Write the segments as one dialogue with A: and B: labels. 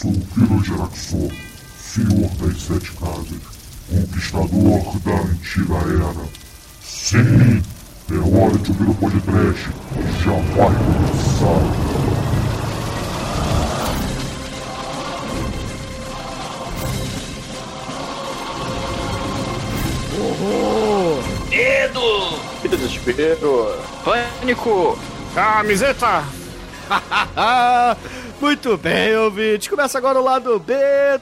A: Sou o Kiro Geraxor, senhor das sete casas, conquistador da antiga era. Sim, é hora de ouvir o podcast. Já vai começar.
B: Medo!
C: Desespero.
B: Pânico!
D: Camiseta! Muito bem, ouvinte. Começa agora o lado B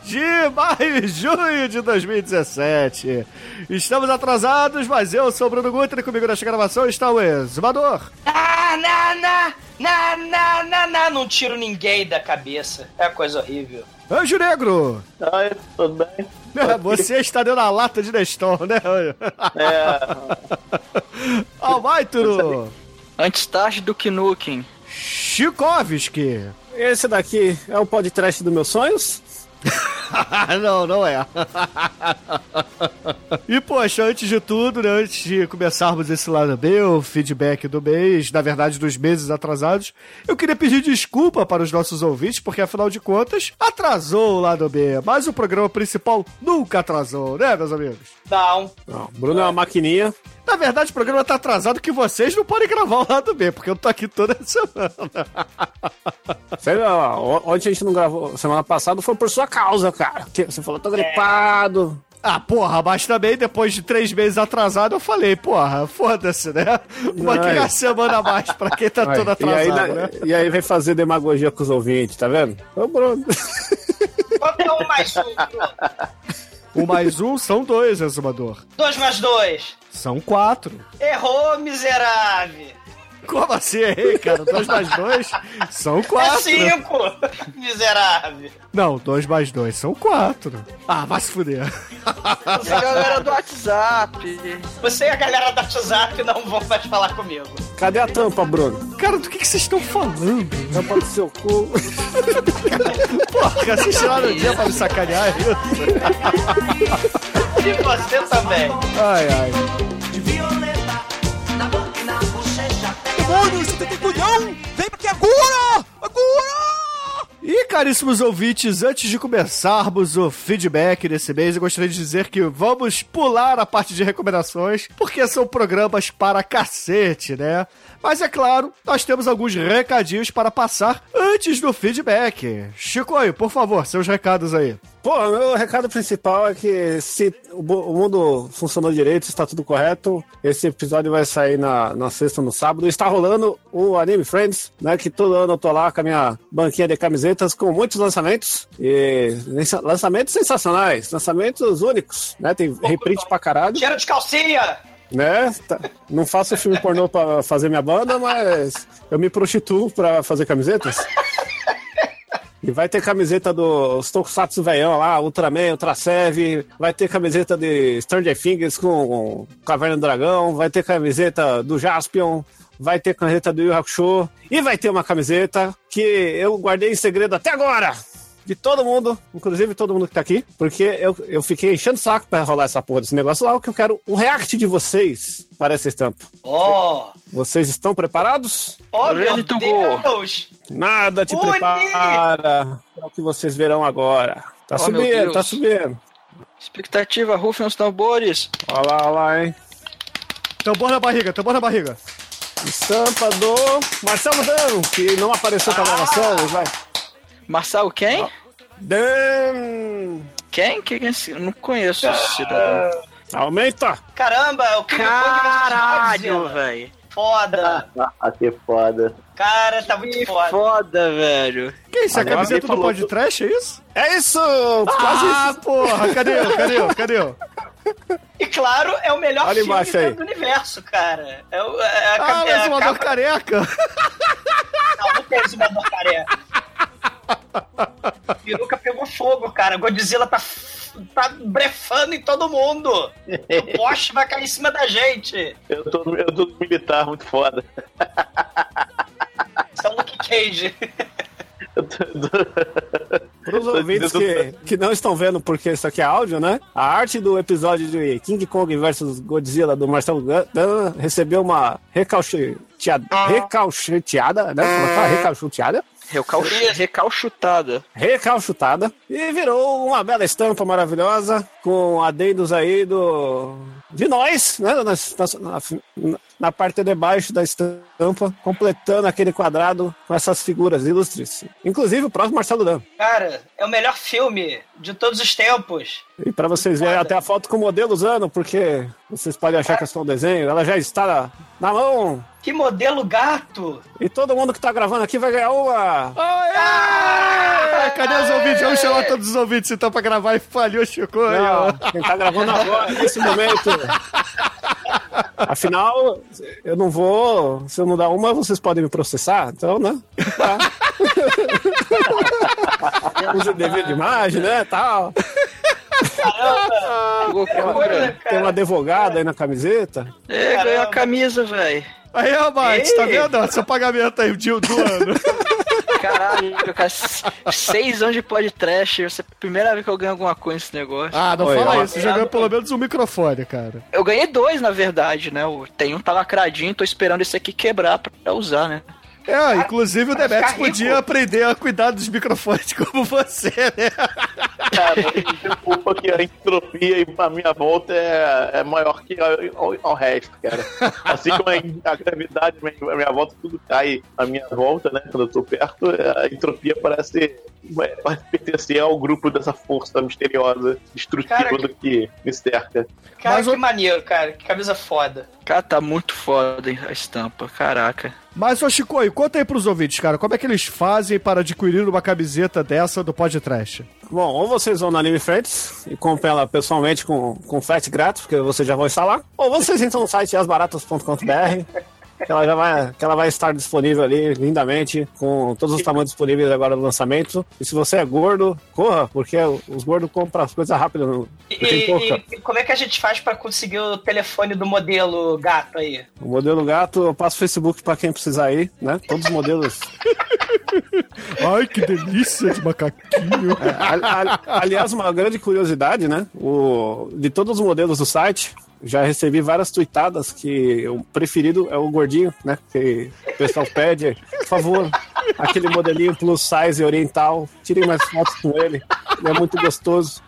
D: de maio e junho de 2017. Estamos atrasados, mas eu sou o Bruno Guter e comigo nesta gravação está o exumador.
B: Ah, na, na, na, na, na, na, não tiro ninguém da cabeça. É coisa horrível.
D: Anjo Negro.
C: Ai, tudo bem?
D: Você está dentro da lata de Neston, né?
C: É,
D: Almaituro.
B: Antes tarde do que Nukem.
D: Chikovski.
E: Esse daqui é o podcast dos meus sonhos?
D: não, não é. e, poxa, antes de tudo, né, antes de começarmos esse lado B, o feedback do mês, na verdade dos meses atrasados, eu queria pedir desculpa para os nossos ouvintes, porque afinal de contas, atrasou o lado B, mas o programa principal nunca atrasou, né, meus amigos?
B: Não.
E: Não, Bruno é uma maquininha.
D: Na verdade, o programa tá atrasado que vocês não podem gravar o lado B, porque eu tô aqui toda semana.
E: Sei lá, ó, ontem a gente não gravou, semana passada foi por sua causa, cara. Que Você falou, tô gripado.
D: Ah, porra, mas também depois de três meses atrasado eu falei, porra, foda-se, né? Uma
E: Ai.
D: que semana a mais pra quem tá todo
E: e, aí,
D: atrasado,
E: na-
D: né?
E: e aí vem fazer demagogia com os ouvintes, tá vendo? Ô, Bruno.
B: Quanto é um mais um? Bruno?
D: Um mais um são dois, exumador.
B: Dois mais dois.
D: São quatro.
B: Errou, miserável.
D: Como assim, errei, cara? Dois mais dois são
B: É
D: quatro.
B: cinco, miserável.
D: Não, dois mais dois são quatro. Ah, vai se fuder.
B: Você, galera do WhatsApp. Você e a galera do WhatsApp não vão mais falar comigo.
E: Cadê a tampa, Bruno?
D: Cara, do que, que vocês estão falando?
E: Tampa do seu cu.
D: Porra, vocês tiraram o dia pra me sacanear é isso?
B: E você também.
D: Ai, ai.
F: Demônio, você tem culhão! Vem aqui agora! Agora!
D: E caríssimos ouvintes, antes de começarmos o feedback desse mês, eu gostaria de dizer que vamos pular a parte de recomendações, porque são programas para cacete, né? Mas é claro, nós temos alguns recadinhos para passar antes do feedback. Chicoio, por favor, seus recados aí.
E: Pô, meu recado principal é que se o mundo funcionou direito, está tudo correto, esse episódio vai sair na, na sexta, no sábado. Está rolando o Anime Friends, né? Que todo ano eu tô lá com a minha banquinha de camisetas com muitos lançamentos. E lança- lançamentos sensacionais, lançamentos únicos, né? Tem reprint pra caralho.
B: Cheiro de calcinha.
E: né? Tá- Não faço filme pornô pra fazer minha banda, mas eu me prostituo pra fazer camisetas. E vai ter camiseta dos Tokusatsu velhão lá, Ultraman, Ultra Sev, vai ter camiseta de Stranger Things com Caverna do Dragão, vai ter camiseta do Jaspion, vai ter camiseta do Yu Hakusho, e vai ter uma camiseta que eu guardei em segredo até agora! De todo mundo, inclusive todo mundo que tá aqui, porque eu, eu fiquei enchendo o saco pra rolar essa porra desse negócio lá, que eu quero o react de vocês para essa estampa.
B: Oh,
E: Vocês estão preparados?
B: oh meu. Deus.
E: Nada te
B: Uni!
E: prepara para o que vocês verão agora. Tá
C: Oh,
E: subindo, tá subindo.
C: Expectativa, rufem os tambores.
E: Olha lá, olha lá, hein?
D: Tambor na barriga, tambor na barriga.
E: Estampa do Marcelo Dano, que não apareceu pra gravação, mas vai.
C: Marcelo quem?
E: Dan...
C: Quem? Quem é esse? Eu não conheço esse cidadão.
E: Aumenta!
B: Caramba, o
C: Caralho, velho.
B: Foda.
C: Ah, que foda.
B: Cara, tá muito
C: Que
B: foda.
C: foda, velho.
D: Que isso, é a camiseta do
E: falou
D: podcast, é isso?
E: É isso! Quase
D: Ah,
E: isso!
D: porra, cadê eu, cadê eu, cadê eu?
B: E claro, é o melhor
E: Olha
B: filme do universo, cara. É, o- é a,
D: Ah,
B: é
D: mas
B: a
D: uma dor
B: capa-
D: careca.
B: Não, não tem exumador careca. Peruca pegou fogo, cara. Godzilla tá, tá brefando em todo mundo. O poste vai cair em cima da gente.
C: Eu tô, eu tô no militar muito foda.
B: Isso é o Luke Cage.
E: Para os ouvintes que, que não estão vendo porque isso aqui é áudio, né? A arte do episódio de King Kong vs Godzilla do Marcelo Dan recebeu uma recalchuteada, recalchuteada, né? Como é que fala? Recalchuteada.
C: Recal... Recalchutada.
E: recalchutada e virou uma bela estampa maravilhosa com adendos aí do de nós, né, na, na- na- na parte de baixo da estampa, completando aquele quadrado com essas figuras ilustres. Inclusive o próprio Marcelo Dan.
B: Cara, é o melhor filme de todos os tempos.
E: E para vocês verem até a foto com o modelo usando, porque vocês podem achar que é só um desenho, ela já está na, na mão.
B: Que modelo gato!
E: E todo mundo que tá gravando aqui vai ganhar uma.
D: Aê! Cadê os ouvintes? Vamos chamar todos os ouvintes então pra gravar e falhou, Chico. Aí, ó.
E: Não, quem tá gravando agora, nesse momento. Afinal, eu não vou. Se eu não dar uma, vocês podem me processar, então, né? Tá. Usa dever de imagem, né? Tal.
C: Que loucura.
E: Tem uma advogada aí na camiseta.
C: É, ganhou a camisa, velho.
D: Aí, ó, Mate, tá vendo? Seu pagamento aí do, do ano.
C: Caralho, cara, seis anos de podcast. Essa é a primeira vez que eu ganho alguma coisa nesse negócio.
D: Ah, não
E: Oi,
D: fala
E: ó.
D: isso. Você já ganhou pelo menos um microfone, cara.
C: Eu ganhei dois, na verdade, né? O- Tem um tá lacradinho, tô esperando esse aqui quebrar pra usar, né?
D: É, inclusive o Demetrius
B: ficar rico.
D: podia aprender a cuidar dos microfones como você, né?
C: Cara, desculpa que a entropia a minha volta é, é maior que ao, ao resto, cara. Assim como a, a gravidade, a minha, a minha volta, tudo cai à minha volta, né? Quando eu tô perto, a entropia parece, parece pertencer ao grupo dessa força misteriosa, destrutiva
B: Cara,
C: do que me cerca.
B: Cara,
D: Mas
B: que
D: o-
B: maneiro, cara. Que camisa foda.
C: Cara, tá muito foda hein, a estampa, caraca.
D: Mas, ô Chico, conta aí pros ouvintes, cara, como é que eles fazem para adquirir uma camiseta dessa do podcast?
E: Bom, ou vocês vão na Anime Friends e compram ela pessoalmente com, com frete grátis, porque vocês já vão instalar, ou vocês entram no site asbaratas.com.br que ela já vai, que ela vai estar disponível ali lindamente, com todos os tamanhos disponíveis agora no lançamento. E se você é gordo, corra, porque os gordos compram as coisas rápido.
B: E, e- e como é que a gente faz pra conseguir o telefone do modelo gato aí?
E: O modelo gato, eu passo o Facebook pra quem precisar ir, né? Todos os modelos.
D: Ai, que delícia de macaquinho.
E: Ali- ali- aliás, uma grande curiosidade, né? O, de todos os modelos do site, já recebi várias tweetadas que o preferido é o gordinho, né? Que o pessoal pede, por favor, aquele modelinho plus size oriental, tirem mais fotos com ele. Ele é muito gostoso.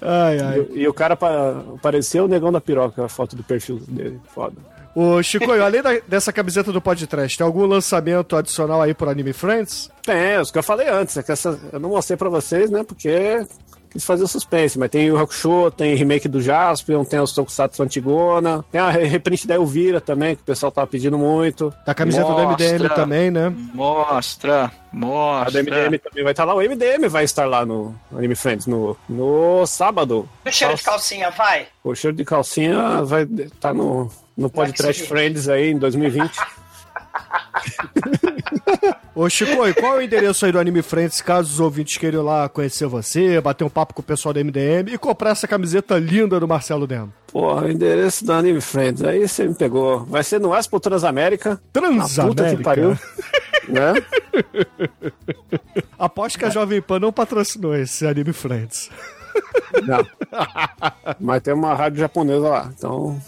D: Ai, ai.
E: E, e o cara pa- parecia o negão da piroca, a foto do perfil dele. Foda.
D: Ô, Chico, além da- dessa camiseta do podcast, tem algum lançamento adicional aí pro Anime Friends?
E: Tem, os que eu falei antes, é que essa, eu não mostrei pra vocês, né? Porque quis fazer o suspense, mas tem o Hakusho, tem remake do Jaspion, tem os Tokusatsu Antigona, tem a re- reprint da Elvira também, que o pessoal tava pedindo muito.
D: Da camiseta do
C: Mostra.
D: MDM também, né?
C: Mostra,
E: A
C: mostra.
E: do MDM também vai estar lá. O MDM vai estar lá no Anime Friends no, no sábado.
B: O cheiro de calcinha, vai.
E: O cheiro de calcinha vai estar no, no Podcast Friends aí em 2020.
D: Ô, Chico, e qual é o endereço aí do Anime Friends, caso os ouvintes queiram ir lá conhecer você, bater um papo com o pessoal do MDM e comprar essa camiseta linda do Marcelo Demo?
E: Porra, o endereço do Anime Friends, aí você me pegou. Vai ser no Expo Transamérica. A puta que
D: Transamérica.
E: pariu. né?
D: Aposto que a Jovem Pan não patrocinou esse Anime Friends.
E: Não. Mas tem uma rádio japonesa lá. Então,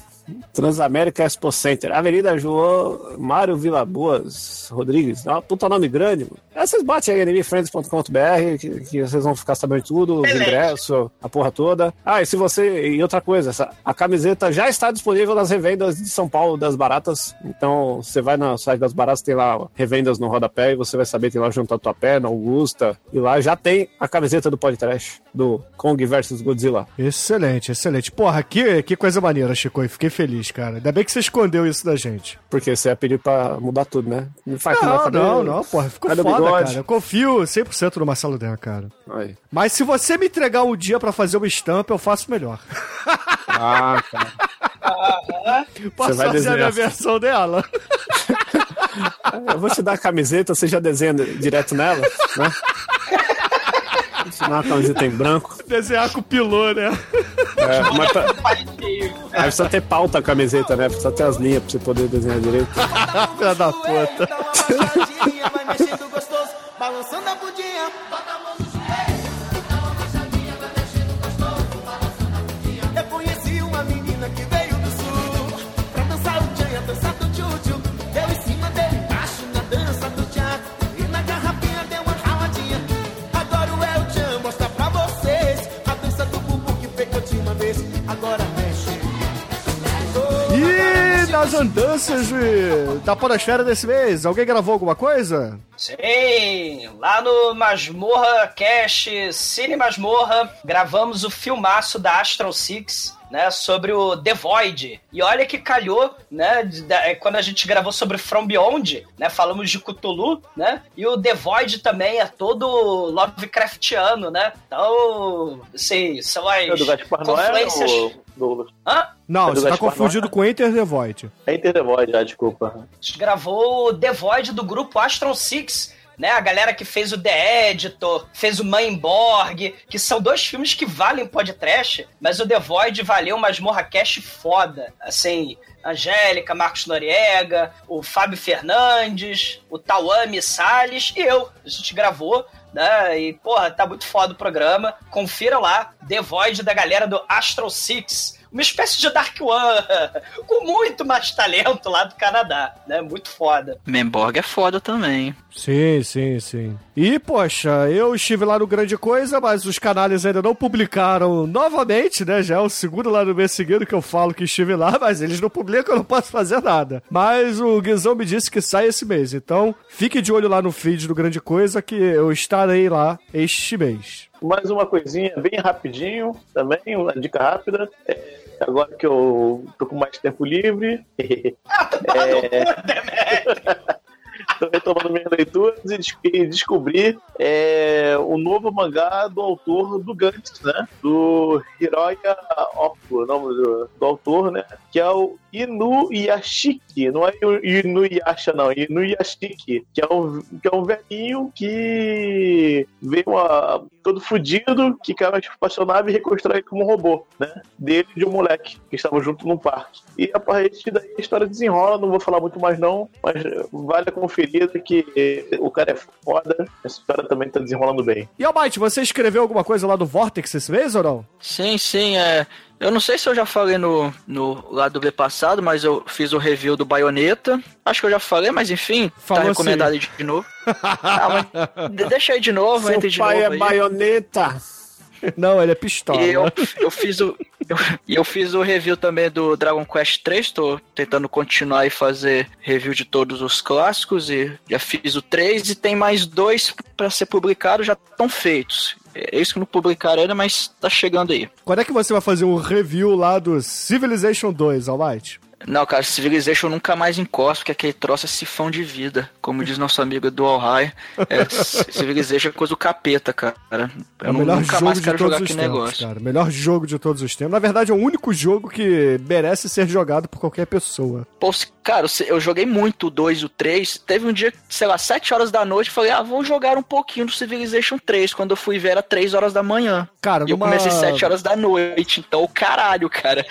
E: Transamérica Expo Center. Avenida João Mário Vila Boas Rodrigues. É uma puta nome grande. Mano. Aí vocês batem aí animefriends.com.br que, que vocês vão ficar sabendo tudo, os ingressos, a porra toda. Ah, e se você. E outra coisa, essa, a camiseta já está disponível nas revendas de São Paulo das Baratas. Então, você vai no site das Baratas, tem lá revendas no rodapé e você vai saber, tem lá junto a tua pé, na Augusta. E lá já tem a camiseta do podcast, do Kong versus Godzilla.
D: Excelente, excelente. Porra, que, que coisa maneira, Chico. Fiquei feliz, cara. Ainda bem que você escondeu isso da gente.
E: Porque você ia pedir pra mudar tudo, né? Não faz como vai
D: Não, não, não, porra. Ficou
E: Cadê
D: foda, cara. Eu confio 100% no Marcelo Den, cara.
E: Aí.
D: Mas se você me entregar um dia pra fazer uma estampa, eu faço melhor.
E: Ah, cara.
D: Posso
E: vai
D: fazer a minha
E: desenhar.
D: versão dela.
E: Eu vou te dar a camiseta, você já desenha direto nela, né? Dar uma camiseta em branco.
D: Desenhar com o pilô, né?
E: É, mas pra-
B: Parecia.
E: aí precisa ter pauta a camiseta, né? Precisa ter as linhas pra você poder desenhar direito.
D: Filha da puta. As andanças de- da podosfera desse mês? Alguém gravou alguma coisa?
B: Sim, lá no Masmorra Cash Cine Masmorra, gravamos o filmaço da Astral Six, né, sobre o The Void. E olha que calhou, né, de- da- é, quando a gente gravou sobre From Beyond, né, falamos de Cthulhu, né, e o The Void também é todo Lovecraftiano, né, então, assim, são
C: É
B: as
C: do Gaspar Noé
B: confluências...
C: ou Douglas?
B: Hã?
D: Não,
C: É
D: você tá confundido com Enter the Void.
C: É Enter the Void, ah, desculpa.
B: A gente gravou o The Void do grupo Astron Six, né? A galera que fez o The Editor, fez o Mainborg, que são dois filmes que valem podcast, mas o The Void valeu uma Masmorra Cash foda. Assim, Angélica, Marcos Noriega, o Fábio Fernandes, o Tawami Salles e eu. A gente gravou. Né? E, porra, tá muito foda o programa. Confira lá, The Void da galera do Astro Six. Uma espécie de Dark One, com muito mais talento lá do Canadá, né? Muito foda.
G: Memborg é foda também.
D: Sim, sim, sim. E, poxa, eu estive lá no Grande Coisa, mas os canais ainda não publicaram novamente, né? Já é o segundo lá no mês seguido que eu falo que estive lá, mas eles não publicam, eu não posso fazer nada. Mas o Guizão me disse que sai esse mês, então fique de olho lá no feed do Grande Coisa que eu estarei lá este mês.
C: Mais uma coisinha bem rapidinho também, uma dica rápida. É, agora que eu tô com mais tempo livre, tô retomando minhas leituras e des- descobri é, o novo mangá do autor do Gantz, né? Do Hiroya Oku, o nome do, do autor, né? Que é o Inuyashiki, não é o Inuyasha, não, Inuyashiki, que é um, que é um velhinho que veio a, todo fudido, que caiu na espaçonave e reconstrói como um robô, né? Dele e de um moleque que estavam junto num parque. E a partir daí a história desenrola, não vou falar muito mais não, mas vale a que o cara é foda, essa história também tá desenrolando bem.
D: E, Almighty, você escreveu alguma coisa lá do Vortex esse mês ou não?
G: Sim, sim, é. Eu não sei se eu já falei no, no lado do B passado, mas eu fiz o review do Baioneta. Acho que eu já falei, mas enfim,
D: Falou
G: tá recomendado de, de novo. ah, deixa aí de novo, entre de
E: Seu pai
G: novo
E: é
G: aí.
E: baioneta.
D: Não, ele é pistola.
G: E eu, eu fiz o. Eu, e eu fiz o review também do Dragon Quest 3, tô tentando continuar e fazer review de todos os clássicos e já fiz o 3 e tem mais dois pra ser publicado, já estão feitos. É isso que não publicaram ainda, mas tá chegando aí.
D: Quando é que você vai fazer um review lá do Civilization 2, Almighty?
G: Não, cara, Civilization eu nunca mais encosto, porque aquele troço é sifão de vida. Como diz nosso amigo do All High, é, Civilization é coisa do capeta, cara. Eu
D: É o melhor
G: nunca
D: jogo
G: mais
D: de
G: quero
D: todos
G: jogar
D: os
G: aquele
D: tempos,
G: negócio.
D: cara. Melhor jogo de todos os tempos. Na verdade, é o único jogo que merece ser jogado por qualquer pessoa.
G: Pô, cara, eu joguei muito o 2 e o 3. Teve um dia, sei lá, 7 horas da noite, falei, ah, vou jogar um pouquinho do Civilization 3. Quando eu fui ver, era 3 horas da manhã.
D: Cara,
G: E eu
D: numa...
G: comecei 7 horas da noite, então, caralho, cara.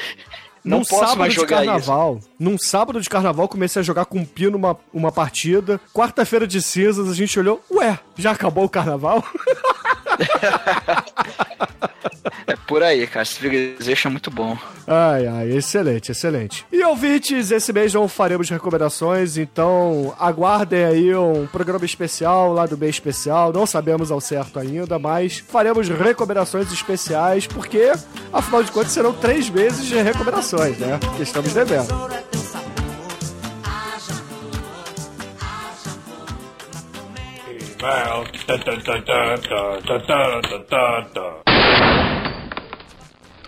G: Não
D: num
G: posso
D: sábado
G: mais
D: de
G: jogar isso.
D: carnaval, num sábado de carnaval, comecei a jogar com o Pino uma, uma partida. Quarta-feira de cinzas, a gente olhou, ué, já acabou o carnaval?
G: É por aí, cara. Civilization é muito bom.
D: Ai, ai, excelente, excelente. E ouvintes, esse mês não faremos recomendações, então aguardem aí um programa especial lá do mês especial. Não sabemos ao certo ainda, mas faremos recomendações especiais, porque, afinal de contas, serão três meses de recomendações, né? Que estamos devendo.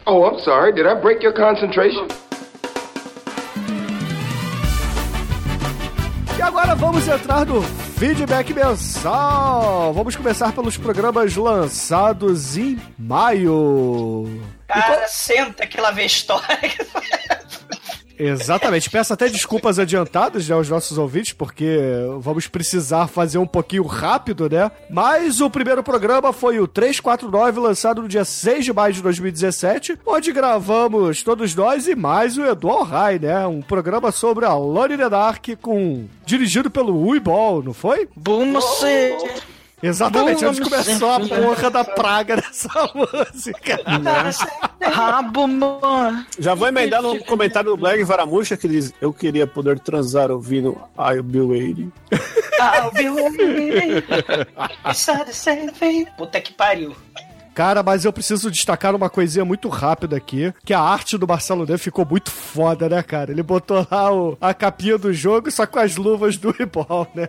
H: Oh, I'm sorry. Did I break your concentration?
D: E agora vamos entrar no feedback mensal. Vamos começar pelos programas lançados em maio.
B: Cara, senta que lá vem história.
D: Exatamente. Peço até desculpas adiantadas né, aos nossos ouvintes, porque vamos precisar fazer um pouquinho rápido, né? Mas o primeiro programa foi o 349, lançado no dia 6 de maio de 2017, onde gravamos todos nós e mais o Edu Rai, né? Um programa sobre a Lone in the Dark com... dirigido pelo Uibol, não foi?
G: Boom, você.
D: Exatamente,
G: Vamos
D: onde começou a porra da praga dessa música.
G: Rabo, mano.
E: Já vou emendar no comentário do Black Varamuxa que diz: Eu queria poder transar ouvindo I'll Be Waiting.
B: I'll be waiting. Puta que pariu.
D: Cara, mas eu preciso destacar uma coisinha muito rápida aqui, que a arte do Marcelo Neves ficou muito foda, né, cara? Ele botou lá o, a capinha do jogo, só com as luvas do Ibol, né?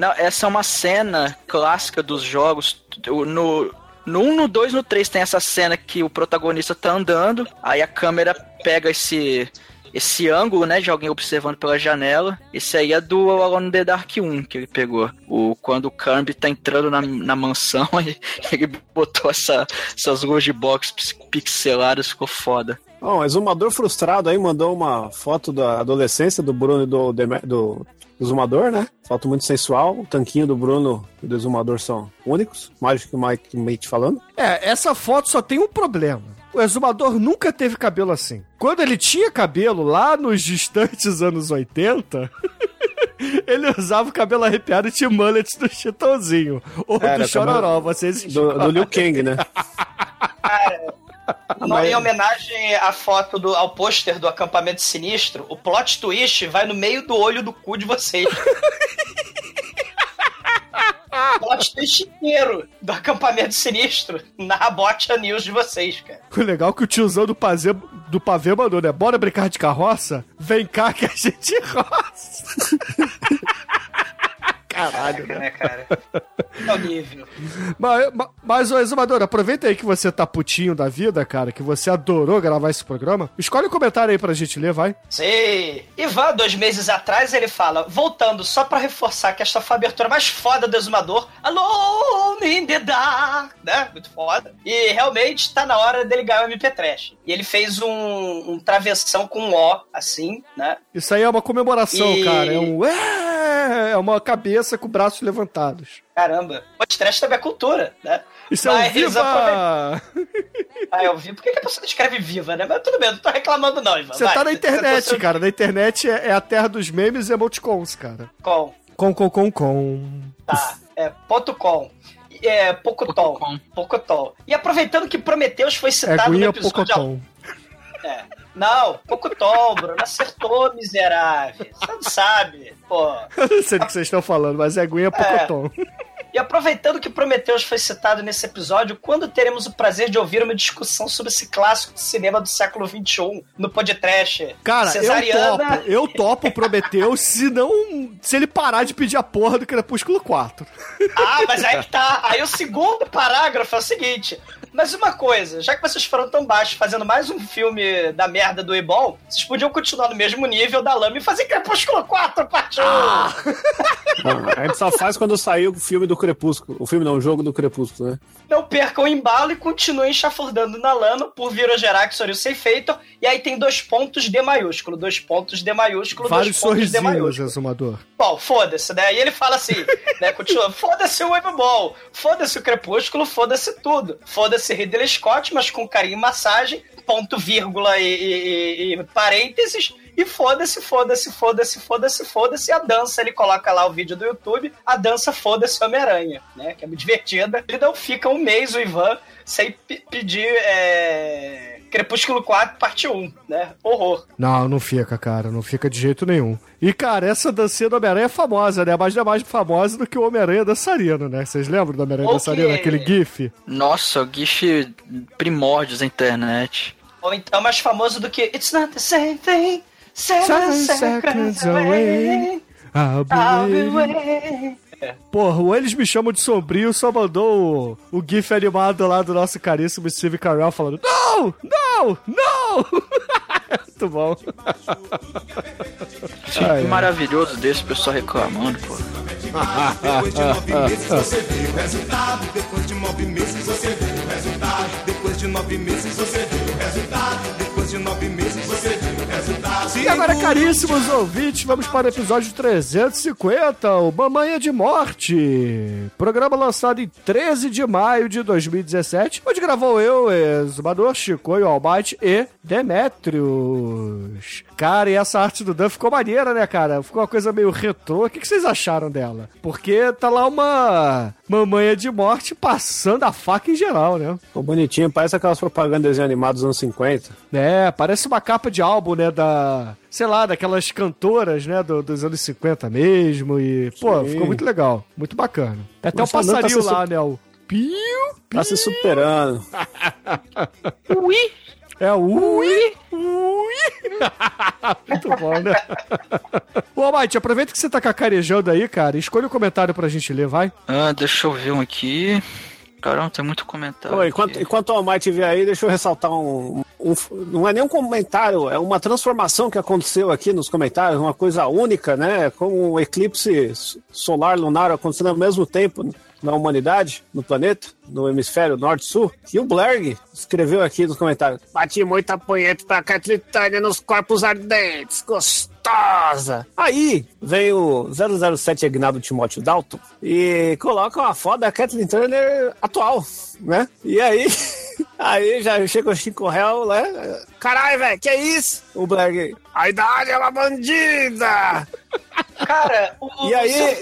G: Não, essa é uma cena clássica dos jogos. No, no 1, no 2, no 3 tem essa cena que o protagonista tá andando, aí a câmera pega esse esse ângulo, né, de alguém observando pela janela. Esse aí é do Alone in the Dark 1 que ele pegou. O, quando o Kirby tá entrando na, na mansão, ele, botou essa, essas luzes de box pixeladas, ficou foda.
E: Bom, exumador frustrado aí mandou uma foto da adolescência do Bruno e do, do exumador, né? Foto muito sensual. O tanquinho do Bruno e do exumador são únicos. Magic Mike Mate falando.
D: É, essa foto só tem um problema. O exumador nunca teve cabelo assim. Quando ele tinha cabelo lá nos distantes anos 80, ele usava o cabelo arrepiado e tinha mullet do Chitãozinho. Ou
E: Era,
D: do Chororó, vocês
E: Do, do Liu Kang, né?
B: No- Em homenagem à foto do, ao pôster do acampamento sinistro, o plot twist vai no meio do olho do cu de vocês. plot twist inteiro do acampamento sinistro na Rabota News de vocês, cara.
D: O legal é que o tiozão do pavê, do pavê mandou, né? Bora brincar de carroça? Vem cá que a gente roça. Caralho,
B: Caraca, né, cara? É nível.
D: Mas, ma- mas, ô Exumador, aproveita aí que você tá putinho da vida, cara, que você adorou gravar esse programa. Escolhe um comentário aí pra gente ler, vai.
B: Sim. Ivan, dois meses atrás, ele fala, voltando só pra reforçar que esta foi a abertura mais foda do Exumador, Alone in the Dark, né? Muito foda. E realmente tá na hora dele ganhar o MP Trash. E ele fez um, um travessão com um O, assim, né?
D: Isso aí é uma comemoração,
B: E-
D: cara. É um. É, é uma cabeça com braços levantados.
B: Caramba. O trash também é cultura, né?
D: Isso é um
B: Mas
D: viva!
B: Ah, eu vi. Por que, a pessoa escreve viva, né? Mas tudo bem, eu não tô reclamando não, Ivan.
D: Você
B: Vai,
D: tá na internet,
B: você-
D: cara. Na internet é, é a terra dos memes e emoticons, cara.
B: Com.
D: Com, com, com, com.
B: Tá, é ponto com. É. Pocotom.
G: Pocotom.
B: E aproveitando que Prometheus foi
D: É
B: citado no
D: Guinha
B: episódio...
D: Pocotom.
B: É. Não, Pocotom, Bruno. Acertou, miserável. Você não sabe, pô.
D: Eu não sei do que vocês estão falando, mas é Guinha Pocotom.
B: E aproveitando que Prometheus foi citado nesse episódio, quando teremos o prazer de ouvir uma discussão sobre esse clássico de cinema do século XXI no podcast?
D: Cara,
B: Cesariana.
D: eu topo, eu topo o Prometheus se não. Se ele parar de pedir a porra do Crepúsculo 4.
B: Ah, mas aí que tá. Aí o segundo parágrafo é o seguinte. Mas uma coisa, já que vocês foram tão baixos fazendo mais um filme da merda do Ebol, vocês podiam continuar no mesmo nível da Lama e fazer Crepúsculo 4, parte 1.
E: Não, a gente só faz quando sair o filme do Crepúsculo. O filme não, o jogo do Crepúsculo, né?
B: Não percam o embalo e continuem chafurdando na lama por Virogerax Oril Feitor. E aí tem dois pontos D maiúsculo, dois pontos D maiúsculo,
D: Vários
B: dois pontos D maiúsculo.
D: exumador.
B: Bom, foda-se, né? E ele fala assim, né? Continua, foda-se o Webeball, foda-se o Crepúsculo, foda-se tudo. Foda-se Ridley Scott, mas com carinho e massagem, ponto, vírgula e- e- e parênteses. E foda-se, foda-se, foda-se, foda-se, foda-se. A dança, ele coloca lá o vídeo do YouTube, a dança Foda-se Homem-Aranha, né? Que é muito divertida. Ele não fica um mês, o Ivan, sem pe- pedir é, Crepúsculo 4, parte 1, né? Horror.
D: Não, não fica, cara. Não fica de jeito nenhum. E, cara, essa dancinha do Homem-Aranha é famosa, né? Mas não é mais famosa do que o Homem-Aranha dançarino, né? Vocês lembram do Homem-Aranha
B: Ok.
D: dançarino? Aquele gif?
G: Nossa, o GIF primórdios da internet.
B: Ou então mais famoso do que It's not the same thing. Seven,
D: Seven
B: seconds,
D: seconds away. I'll be
B: I'll be
D: waiting. Porra, o Eles Me Chamam de Sombrio só mandou o, o gif animado lá do nosso caríssimo Steve Carell falando Não! Não! Não! Muito bom.
G: Sim,
D: Ai, ai.
G: maravilhoso desse, o pessoal reclamando, pô.
F: Depois de nove meses você vê o resultado. Depois de nove meses você vê o resultado. Depois de nove meses você vê o resultado. Depois de nove meses você vê o resultado.
D: E agora, caríssimos ouvintes, vamos para o episódio 350, o Mamanha de Morte. Programa lançado em 13 de maio de 2017, onde gravou eu, Exumador, Chicoio, Almighty e Demetrius. Cara, e essa arte do Dan ficou maneira, né, cara? Ficou uma coisa meio retrô. O que vocês acharam dela? Porque tá lá uma Mamanha de Morte passando a faca em geral, né?
E: Ficou bonitinho, parece aquelas propagandas animado dos anos 50.
D: É, parece uma capa de álbum, né, da... Sei lá, daquelas cantoras, né, do- dos anos 50 mesmo e... Pô,
E: Sim.
D: ficou muito legal, muito bacana. Tem até o
E: tá
D: passarinho
E: se
D: lá,
E: su-
D: né, o Piu.
E: Tá se superando.
G: Ui!
D: É o ui, ui. Muito bom, né? Ô, Almighty, aproveita que você tá cacarejando aí, cara. Escolha o comentário pra gente ler, vai.
G: Ah, deixa eu ver um aqui. Caramba, tem muito comentário.
E: Oi, enquanto, enquanto o Almighty vier aí, deixa eu ressaltar um, um- Não é nem um comentário, é uma transformação que aconteceu aqui nos comentários, uma coisa única, né? Como um eclipse solar lunar acontecendo ao mesmo tempo na humanidade, no planeta, no hemisfério norte-sul. E o Blerg escreveu aqui nos comentários: Bati muita punheta pra Turner nos corpos ardentes, gostosa. Aí vem o 007 Ignado Timóteo Dalton e coloca uma foto da Kathleen Turner atual, né? E aí. Aí já chega o Chico Hell, né? Caralho, velho, que é isso? O Black, a idade é uma bandida!
B: Cara, o,
E: E aí-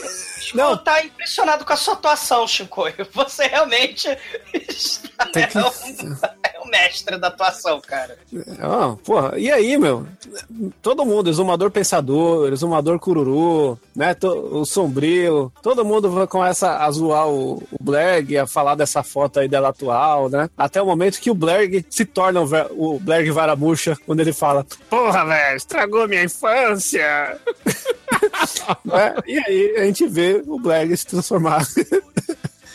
B: Chico
E: não.
B: tá impressionado com a sua atuação, Chico. Você realmente
E: que-
B: é, um, é o mestre da atuação, cara.
E: Ah, porra, e aí, meu? Todo mundo, exumador pensador, exumador cururu, né? O sombrio, todo mundo vai- começa a zoar o, o Blerg, a falar dessa foto aí dela atual, né? Até o momento que o Blerg se torna o, o Blerg Varabucha, quando ele fala: Porra, velho, estragou minha infância! Né? E aí a gente vê o Blerg se transformar.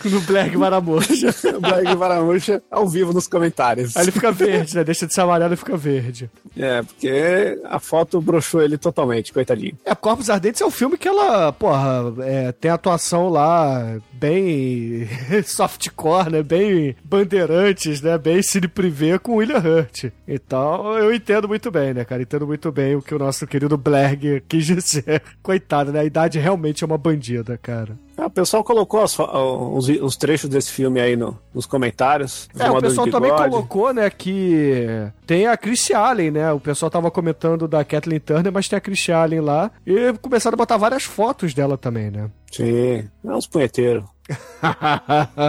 D: No Black Maramoja.
E: o Blerg Varabucha ao vivo nos comentários.
D: Aí ele fica verde, né? Deixa de ser amarelo e fica verde.
E: É, porque a foto broxou ele totalmente, coitadinho.
D: É, Corpos Ardentes é um filme que ela, porra, é, tem atuação lá bem softcore, né? Bem bandeirantes, né? Bem cine privê com William Hurt. Então, eu entendo muito bem, né, cara? Entendo muito bem o que o nosso querido Blerg quis dizer. Coitado, né? A idade realmente é uma bandida, cara.
E: Ah, O pessoal colocou as os, os trechos desse filme aí no- nos comentários.
D: É, o pessoal também colocou, né, que tem a Chrissy Allen, né? O pessoal tava comentando da Kathleen Turner, mas tem a Chrissy Allen lá. E começaram a botar várias fotos dela também, né?
E: Sim, é uns punheteiros.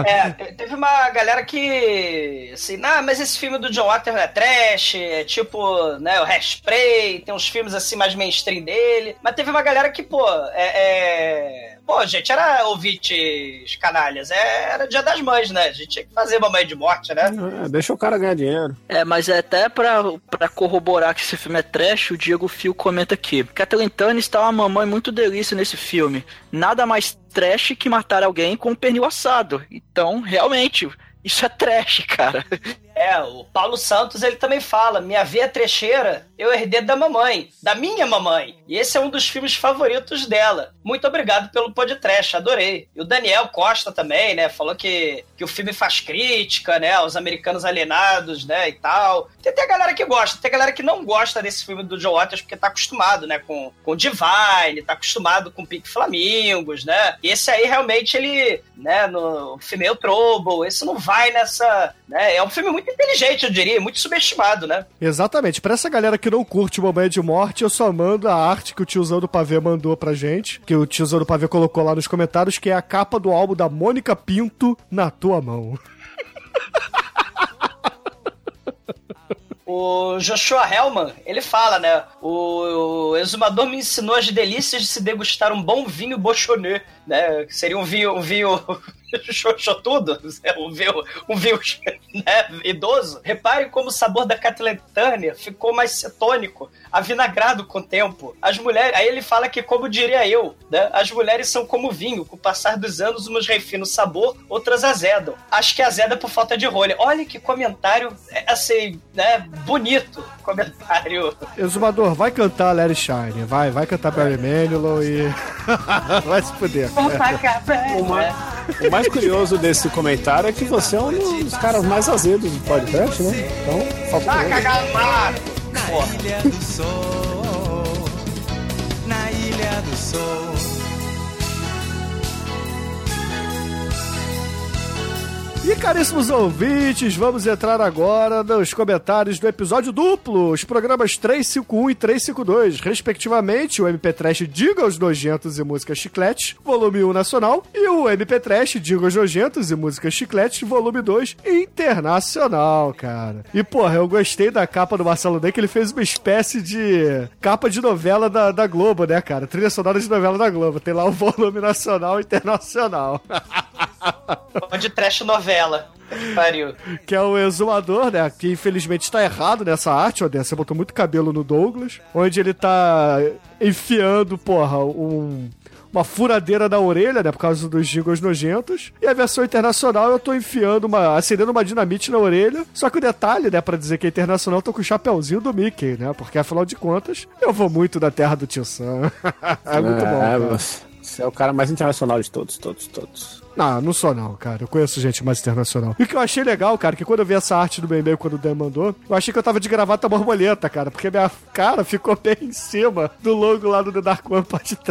B: É, te- teve uma galera que, assim, não, mas esse filme do John Waters é trash, é tipo, né, o Hairspray, tem uns filmes assim mais mainstream dele. Mas teve uma galera que, pô, é. é- Pô, gente, era ouvintes canalhas, é- era dia das mães, né? A gente tinha que fazer mamãe de morte, né?
E: É, deixa o cara ganhar dinheiro.
G: É, mas é até pra, pra corroborar que esse filme é trash, o Diego Fio comenta aqui. Kathleen Turner está uma mamãe muito delícia nesse filme. Nada mais trash que matar alguém com um pernil assado. Então, realmente, isso é trash, cara.
B: É, o Paulo Santos ele também fala: minha veia trecheira eu herdei da mamãe, da minha mamãe. E esse é um dos filmes favoritos dela. Muito obrigado pelo podcast, adorei. E o Daniel Costa também, né? Falou que, que o filme faz crítica, né? Aos americanos alienados, né? E tal. Tem, tem a galera que gosta, tem galera que não gosta desse filme do John Waters porque tá acostumado, né? Com, com Divine, tá acostumado com Pink Flamingos, né? E esse aí realmente ele, né? No Female Trouble, esse não vai nessa. Né? É um filme muito inteligente, eu diria, muito subestimado, né?
D: Exatamente. Pra essa galera que não curte Mamãe de Morte, eu só mando a arte que o tiozão do pavê mandou pra gente, que o tiozão do pavê colocou lá nos comentários, que é a capa do álbum da Mônica Pinto na tua mão.
B: O Joshua Hellman, ele fala, né? O, o exumador me ensinou as delícias de se degustar um bom vinho bochonê, né? Seria um vinho, um vinho xoxotudo, um vinho, um vinho né? idoso. Repare como o sabor da Kathleen Turner ficou mais cetônico, avinagrado com o tempo. As mulheres, aí ele fala que, como diria eu, né? As mulheres são como vinho, com o passar dos anos umas refinam o sabor, outras azedam. Acho que azeda por falta de rolha. Olha que comentário, é, assim, né? Bonito comentário.
D: Exumador, vai cantar Larry Shine, vai, vai cantar Barry Manilow e. vai se fuder.
E: O mais, o mais curioso desse comentário é que você é um dos caras mais azedos do podcast, né? Então, falta
B: Ah, cagado, para! Porra.
F: Ilha do Sol, na Ilha do Sol.
D: E caríssimos ouvintes, vamos entrar agora nos comentários do episódio duplo, os programas 351 e 352, respectivamente o MP Trash Diga os Nojentos e Música Chiclete, volume 1 nacional, e o MP Trash Diga os Nojentos e Música Chiclete, volume 2 internacional, cara. E porra, eu gostei da capa do Marcelo Ney, que ele fez uma espécie de capa de novela da, da Globo, né, cara? Trilha sonora de novela da Globo. Tem lá o volume nacional e internacional.
B: Fã de trash novela. Pariu.
D: que é o exumador, né? Que infelizmente tá errado nessa arte, ó. Você botou muito cabelo no Douglas. Onde ele tá enfiando, porra, um. Uma furadeira na orelha, né? Por causa dos jingles nojentos. E a versão internacional eu tô enfiando uma. acendendo uma dinamite na orelha. Só que o detalhe, né? Pra dizer que é internacional, eu tô com o chapéuzinho do Mickey, né? Porque afinal de contas, eu vou muito da terra do Tio Sam. é muito bom.
E: É,
D: cara.
E: você você é o cara mais internacional de todos, todos, todos.
D: Não, não sou não, cara. Eu conheço gente mais internacional. E o que eu achei legal, cara, que quando eu vi essa arte do e-mail quando o Dan mandou, eu achei que eu tava de gravata borboleta, cara, porque minha cara ficou bem em cima do logo lá do The Dark One Part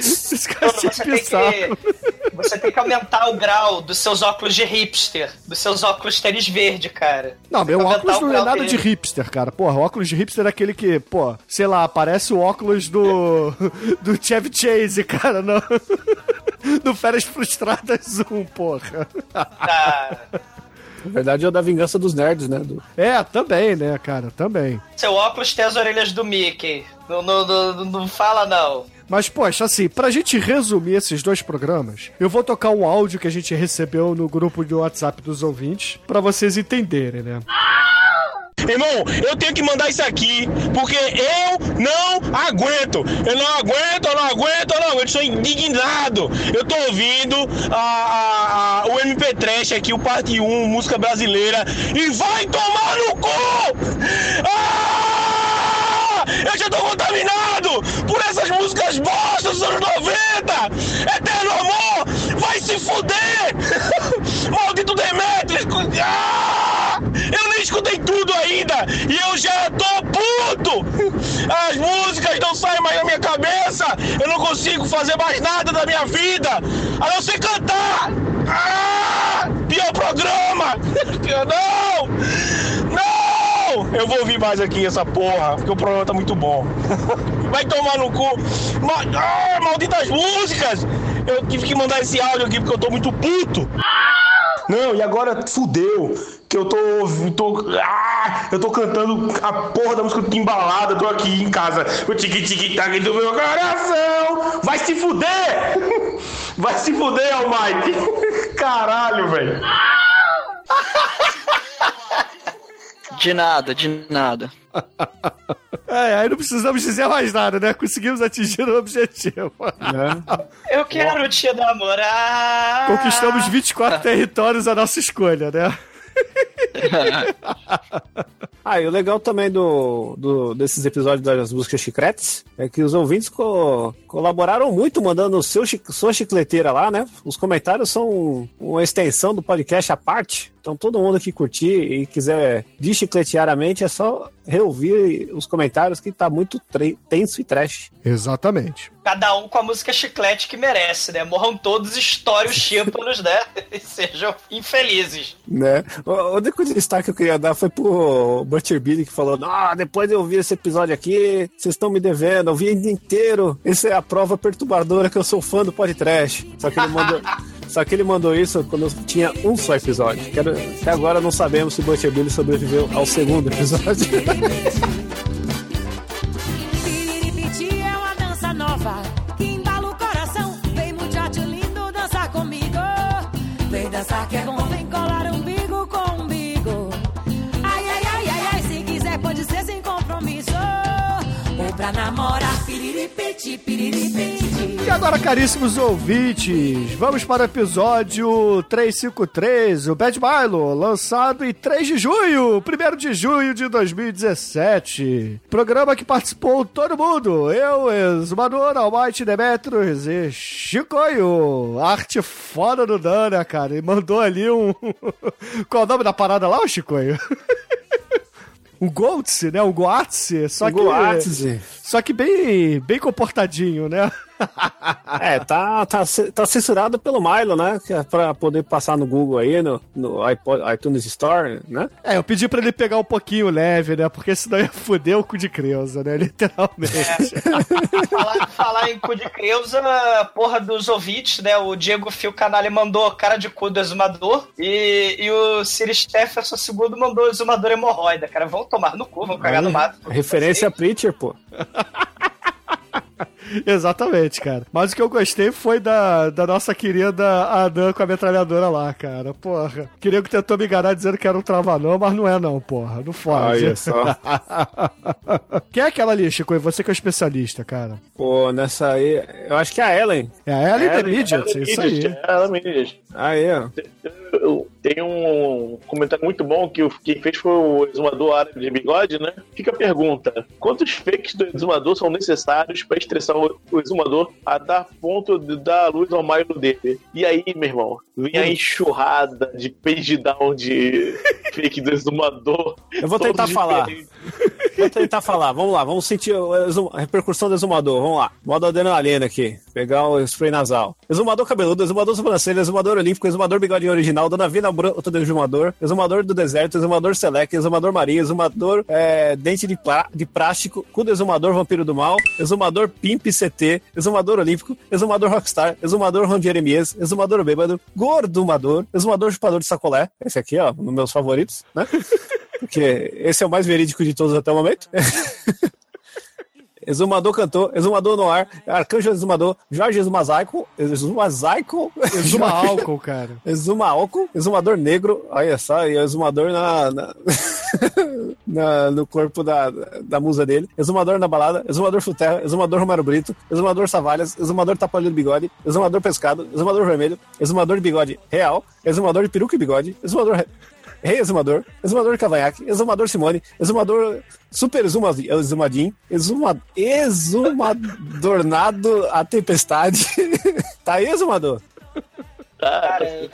B: Você tem, que, você tem que aumentar o grau dos seus óculos de hipster, dos seus óculos tênis verde, cara.
D: Não,
B: Você
D: meu óculos não é nada de
B: dele.
D: hipster, cara. Porra, o óculos de hipster é aquele que, pô, sei lá, parece o óculos do. do Chevy Chase, cara, não. Do Férias Frustradas 1, porra.
B: Ah,
E: Na verdade é o da vingança dos nerds, né? Do-
D: É, também, né, cara, também.
B: seu óculos tem as orelhas do Mickey. Não, não, não, não fala, não.
D: Mas, poxa, assim, pra gente resumir esses dois programas, eu vou tocar um áudio que a gente recebeu no grupo de WhatsApp dos ouvintes, pra vocês entenderem, né?
I: Irmão, eu tenho que mandar isso aqui, porque eu não aguento. Eu não aguento, eu não aguento, eu não aguento. Estou indignado. Eu tô ouvindo a, a- a- o MP Trash aqui, o parte 1, música brasileira, e vai tomar no cu! Ah! Eu já tô contaminado por essas músicas bosta dos anos 90! Eterno amor! Vai se fuder! Maldito Demetrius! Ah! Eu nem escutei tudo ainda! E eu já tô puto! As músicas não saem mais da minha cabeça! Eu não consigo fazer mais nada da minha vida! A não ser cantar! Ah! Pior programa! Não! Não! Eu vou ouvir mais aqui essa porra, porque o programa tá muito bom. Vai tomar no cu. Ah, malditas músicas! Eu tive que mandar esse áudio aqui porque eu tô muito puto. Não, e agora fudeu. Que eu tô. tô ah, eu tô cantando a porra da música do Timbalada, tô aqui em casa. O tique-tique-tac do meu coração. Vai se fuder! Vai se fuder, Almighty! Caralho, velho.
G: De nada, de nada.
D: É, aí não precisamos dizer mais nada, né? Conseguimos atingir o objetivo.
E: né?
B: Eu quero te namorar.
D: Conquistamos 24 territórios à nossa escolha, né?
E: Ah, e o legal também do, do- desses episódios das músicas chicletes é que os ouvintes co- colaboraram muito mandando o seu, sua chicleteira lá, né? Os comentários são uma extensão do podcast à parte. Então todo mundo que curtir e quiser chicletear a mente é só reouvir os comentários que tá muito tenso e trash.
D: Exatamente.
B: Cada um com a música chiclete que merece, né? Morram todos, estourem os tímpanos, né? E sejam infelizes.
E: Né? O único destaque que eu queria dar foi pro Butcher Billy que falou: Ah, depois de eu ouvir esse episódio aqui, vocês estão me devendo, eu vi inteiro. Essa é a prova perturbadora que eu sou fã do podcast. Só que ele mandou. Só que ele mandou isso quando tinha um só episódio. Até agora não sabemos se Butcher sobreviveu ao segundo episódio.
J: Pra namorar, piripiti, piripiti.
D: Agora, caríssimos ouvintes, vamos para o episódio 353, o Bad Milo, lançado em 3 de junho, 1 de junho de 2017. Programa que participou todo mundo, eu, Exumador, Almighty, Demetrius e Chicoio. Arte foda do Dan, né, cara? E mandou ali um... Qual é o nome da parada lá, ô Chicoio? Um Goltz, né? Um Goatse, só que...
E: Goatse.
D: Só que bem, bem comportadinho, né?
E: É, tá, tá, tá censurado pelo Milo, né? É pra poder passar no Google aí, no, no iPod- iTunes Store, né?
D: É, eu pedi pra ele pegar um pouquinho leve, né? Porque senão ia foder o cu de criança, né? Literalmente.
B: falar, falar em cu de Creuza, porra dos ouvintes, né? O Diego Fio Canalha mandou cara de cu do exumador e, e o Siri Stefferson II mandou exumador hemorroida, cara. Vão tomar no cu, vão cagar no mato.
E: Referência a Preacher, pô.
D: Exatamente, cara. Mas o que eu gostei foi da, da nossa querida Anã com a metralhadora lá, cara. Porra. Queria que tentou me enganar dizendo que era um travanão, mas não é não, porra. Não fode.
E: Olha só.
D: Quem é aquela ali, Chico? Você que é o especialista, cara.
E: Pô, nessa aí, eu acho que é a Ellen.
D: É a Ellen The Midget, isso aí.
C: Ela Midget.
E: Aí, ó.
C: Tem um comentário muito bom que quem fez foi o exumador árabe de bigode, né? Fica a pergunta: quantos fakes do exumador são necessários para estressar o, exumador a dar ponto de dar luz ao maio dele? E aí, meu irmão, vem a enxurrada de page down de fake do exumador.
E: Eu vou tentar falar. Vou tentar falar, vamos lá, vamos sentir a repercussão do exumador, vamos lá. Modo adrenalina aqui, pegar o spray nasal. Exumador cabeludo, exumador sobrancelha, exumador olímpico, exumador bigodinho original, Dona Vina Broto do exumador, exumador do deserto, exumador select, exumador marinho, exumador é, dente de, plá- de plástico, cu do exumador vampiro do mal, exumador pimp CT, exumador olímpico, exumador rockstar, exumador Ron Jeremias, exumador bêbado, gordumador, exumador chupador de sacolé, esse aqui, ó, um dos meus favoritos, né? Porque esse é o mais verídico de todos até o momento. Exumador cantor, exumador no ar, arcanjo exumador, Jorge exumazaico, exumazaico,
D: Exuma álcool, cara.
E: exuma álcool, exumador negro, olha só, e exumador na, na- na- no corpo da, da musa dele, exumador na balada, exumador futerra, exumador Romero Brito, exumador Savalhas, exumador tapalho de bigode, exumador pescado, exumador vermelho, exumador de bigode real, exumador de peruca e bigode, exumador Rei Exumador, Exumador Cavanhaque, Exumador Simone, Exumador Super Exuma, Exumadim, Exuma, Exumadornado a Tempestade. tá aí, Exumador?
C: Tá,
B: Cara,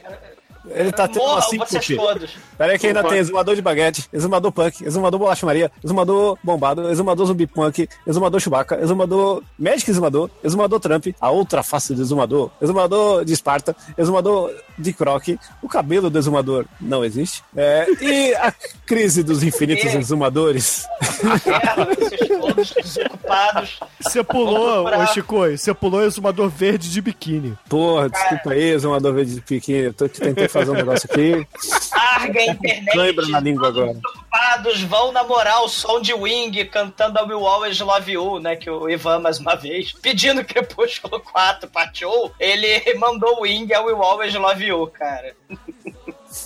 E: Ele tá tendo uma síncope.
B: todos.
E: Pera aí que ainda tem exumador de baguete, exumador punk, exumador bolacha maria, exumador bombado, exumador zumbi punk, exumador chubaca, exumador médico exumador, exumador Trump, a outra face do exumador, exumador de Esparta, exumador de croque, o cabelo do exumador não existe, é, e a crise dos infinitos exumadores.
B: Vocês todos desocupados.
D: Você pulou, ô Chico, você pulou o exumador verde de biquíni.
E: Porra, desculpa aí, exumador verde de piquinho, eu tô, tentei fazer um negócio aqui,
B: Larga a internet.
E: lembra na língua agora.
B: Desocupados vão namorar o som de Wing cantando a Will Always Love You, né? Que o Ivan, mais uma vez, pedindo Crepúsculo 4 partiu, ele mandou o Wing a Will Always Love You, cara.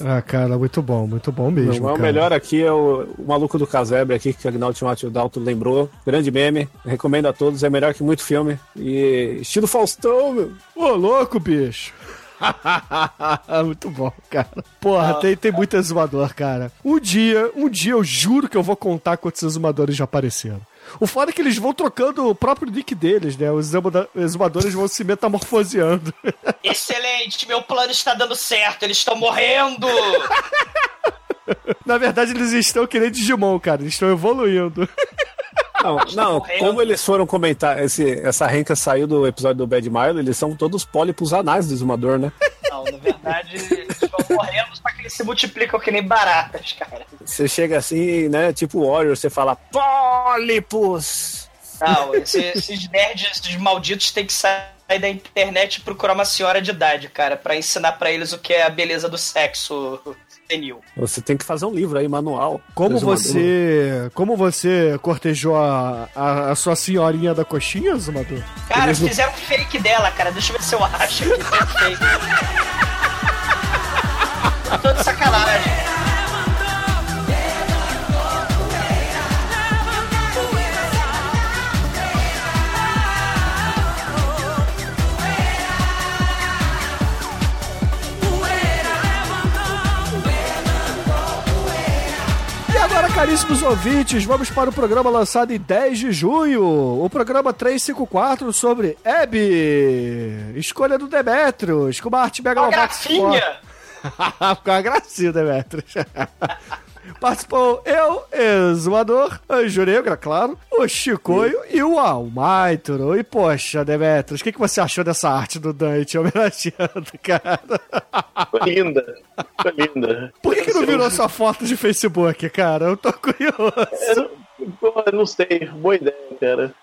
D: Ah, cara, muito bom, muito bom mesmo.
E: Não, o melhor aqui é o, o maluco do casebre aqui, que o Agnaldo Timóteo Dalto lembrou. Grande meme, recomendo a todos, é melhor que muito filme. E estilo Faustão, meu.
D: Ô, louco, bicho. muito bom, cara. Porra, tem, tem muito exumador, cara. Um dia, um dia eu juro que eu vou contar quantos exumadores já apareceram. O foda é que eles vão trocando o próprio nick deles, né? Os exumadores vão se metamorfoseando.
B: Excelente, meu plano está dando certo, eles estão morrendo!
D: Na verdade, eles estão que nem Digimon, cara. Eles estão evoluindo.
E: Não, não como eles foram comentar, esse, essa renca saiu do episódio do Bad Mile, eles são todos pólipos anais do exumador, né?
B: Não, na verdade, eles estão morrendo, só que eles se multiplicam que nem baratas, cara.
E: Você chega assim, né? Tipo Warrior, você fala pólipos!
B: Não, esse- esses nerds esses malditos têm que sair da internet e procurar uma senhora de idade, cara, pra ensinar pra eles o que é a beleza do sexo senil.
E: Você tem que fazer um livro aí, manual.
D: Como você. Como você cortejou a, a, a sua senhorinha da coxinha, Zumador?
B: Cara,
D: Eles
B: fizeram um fake dela, cara. Deixa eu ver se eu acho aqui. Tem um fake.
D: caríssimos ouvintes, vamos para o programa lançado em 10 de junho. O programa 354 sobre Hebe. Escolha do Demetrius, com uma arte mega
B: Uma gracinha!
D: com a gracinha, Demetrius. Participou eu, Exumador, Anjo Negra, claro, o Chicoio e o Almaitro. E poxa, Demetrius, o que, que você achou dessa arte do Dante homenageando, cara?
C: Foi linda. Foi linda.
D: Por que, que não virou sua foto de Facebook, cara? Eu tô curioso.
C: Eu eu não sei. Boa ideia, cara.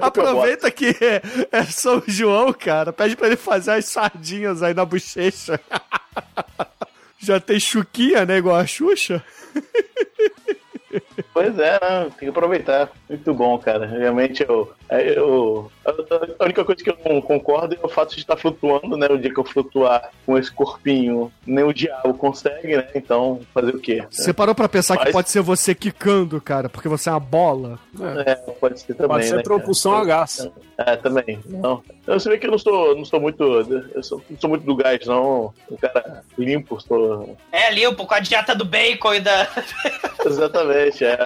D: Aproveita que é, é São João, cara. Pede pra ele fazer as sardinhas aí na bochecha. Já tem chuquinha, né? Igual a Xuxa.
C: Pois é, né? tem que aproveitar. Muito bom, cara. Realmente eu, é, eu. A única coisa que eu não concordo é o fato de estar flutuando, né? O dia que eu flutuar com esse corpinho, nem o diabo consegue, né? Então, fazer o quê?
D: Você parou pra pensar que
C: Mas-
D: pode ser você quicando, cara, porque você é uma bola?
C: É, pode ser também.
E: Pode ser
C: né,
E: propulsão
C: cara?
E: a gás.
C: É, também. Não. Eu sei que eu não sou, não sou muito. Eu sou, não sou muito do gás, não. Um cara limpo, sou.
B: É, limpo, com a dieta do bacon e da.
C: Exatamente, é.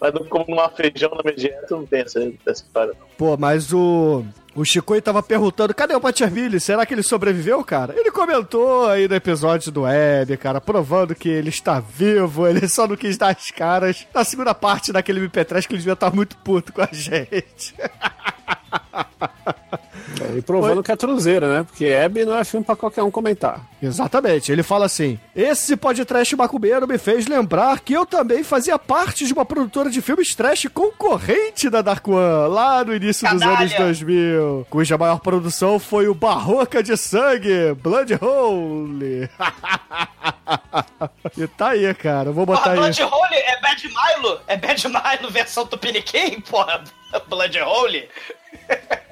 C: Mas não como numa feijão na minha dieta, não tem essa, essa história, não.
D: Pô, mas o. O Chicoio tava perguntando, cadê o Patiaville? Será que ele sobreviveu, cara? Ele comentou aí no episódio do Web, cara, provando que ele está vivo, ele só não quis dar as caras na segunda parte daquele MP3 que ele devia estar muito puto com a gente.
E: É, e provando que é truzeira, né? Porque Hebe não é filme pra qualquer um comentar.
D: Exatamente, ele fala assim: Esse podcast macumbeiro me fez lembrar que eu também fazia parte de uma produtora de filmes trash concorrente da Dark One, lá no início dos anos 2000, cuja maior produção foi o Barroca de Sangue, Blood Hole. e tá aí, cara, vou botar
B: Porra,
D: aí.
B: Blood Hole é Bad Milo? É Bad Milo versão Tupiniquim, porra? Blood Hole?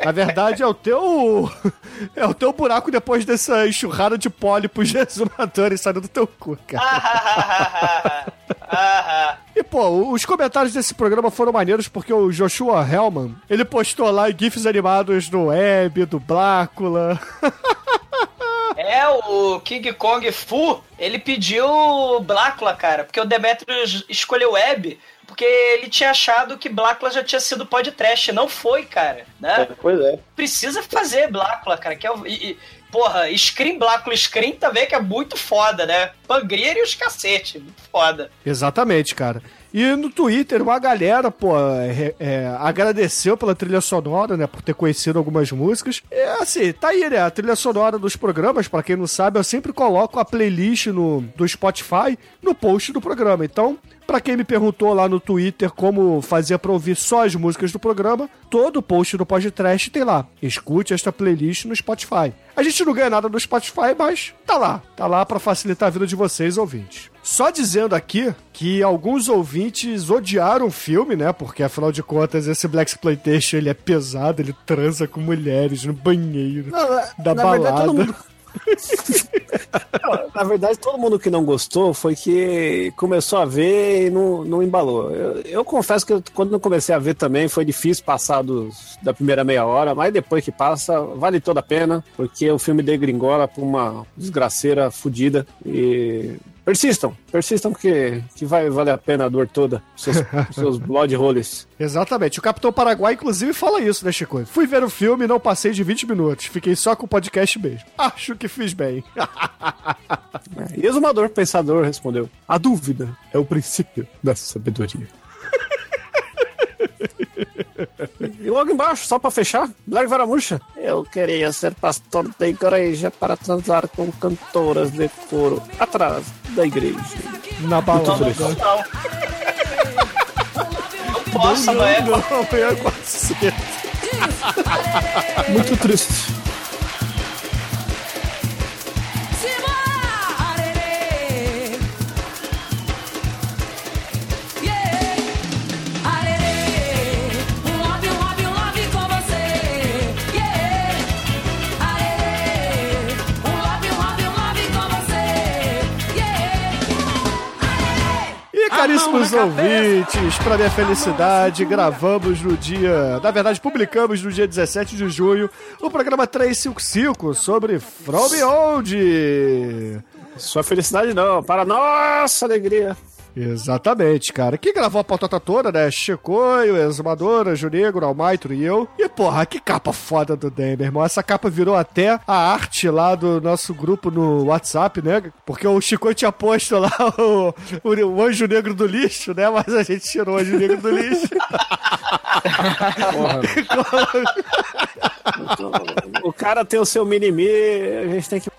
D: Na verdade, é o teu. É o teu buraco depois dessa enxurrada de pólipos exumadores saindo do teu cu, cara. E, pô, os comentários desse programa foram maneiros porque o Joshua Hellman, ele postou lá GIFs animados do Web, do Blácula.
B: É, o King Kong Fu, ele pediu Blácula, cara, porque o Demetrius escolheu Web, porque ele tinha achado que Blácula já tinha sido podcast. Não foi, cara, né?
C: Pois é.
B: Precisa fazer Blácula, cara, que é o... E, e, porra, Scream, Blácula Scream também, que é muito foda, né? Pangrier e os cacete, muito foda.
D: Exatamente, cara. E no Twitter, uma galera, pô, é, é, agradeceu pela trilha sonora, né, por ter conhecido algumas músicas. É assim, tá aí, né, a trilha sonora dos programas, pra quem não sabe, eu sempre coloco a playlist no, do Spotify no post do programa. Então, pra quem me perguntou lá no Twitter como fazia pra ouvir só as músicas do programa, todo post do podcast tem lá. Escute esta playlist no Spotify. A gente não ganha nada no Spotify, mas tá lá. Tá lá pra facilitar a vida de vocês, ouvintes. Só dizendo aqui que alguns ouvintes odiaram o filme, né? Porque afinal de contas esse Black Exploitation ele é pesado, ele transa com mulheres no banheiro da
E: na
D: balada.
E: verdade, todo mundo- Na verdade, todo mundo que não gostou foi que começou a ver e não, não embalou. Eu, eu confesso que quando eu comecei a ver também foi difícil passar dos- da primeira meia hora, mas depois que passa, vale toda a pena, porque o filme degringola pra uma desgraceira fodida. E persistam, persistam que, que vai valer a pena a dor toda, seus, seus blood holes.
D: Exatamente. O Capitão Paraguai, inclusive, fala isso, né, Chico? Fui ver o filme e não passei de 20 minutos. Fiquei só com o podcast mesmo. Acho que fiz bem.
E: E exumador, pensador, respondeu: A dúvida é o princípio da sabedoria. E logo embaixo, só pra fechar, Black Varamuxa. Eu queria ser pastor da igreja para transar com cantoras de coro atrás da igreja.
D: Na balada.
B: Não. Não posso, não?
D: Não, é quase cedo.
E: Muito triste.
D: Caríssimos ouvintes, para minha felicidade, gravamos no dia. Na verdade, publicamos no dia 17 de junho o programa 355 sobre From Beyond.
E: Sua felicidade não, para nossa alegria.
D: Exatamente, cara. Quem gravou a patota toda, né? Chicoio, Exumadora, Junegro, Almaitro e eu. E, porra, que capa foda do Den, meu irmão. Essa capa virou até a arte lá do nosso grupo no WhatsApp, né? Porque o Chicoio tinha posto lá o, o, o Anjo Negro do Lixo, né? Mas a gente tirou o Anjo Negro do Lixo.
E: O cara tem o seu mini-me, a gente tem que.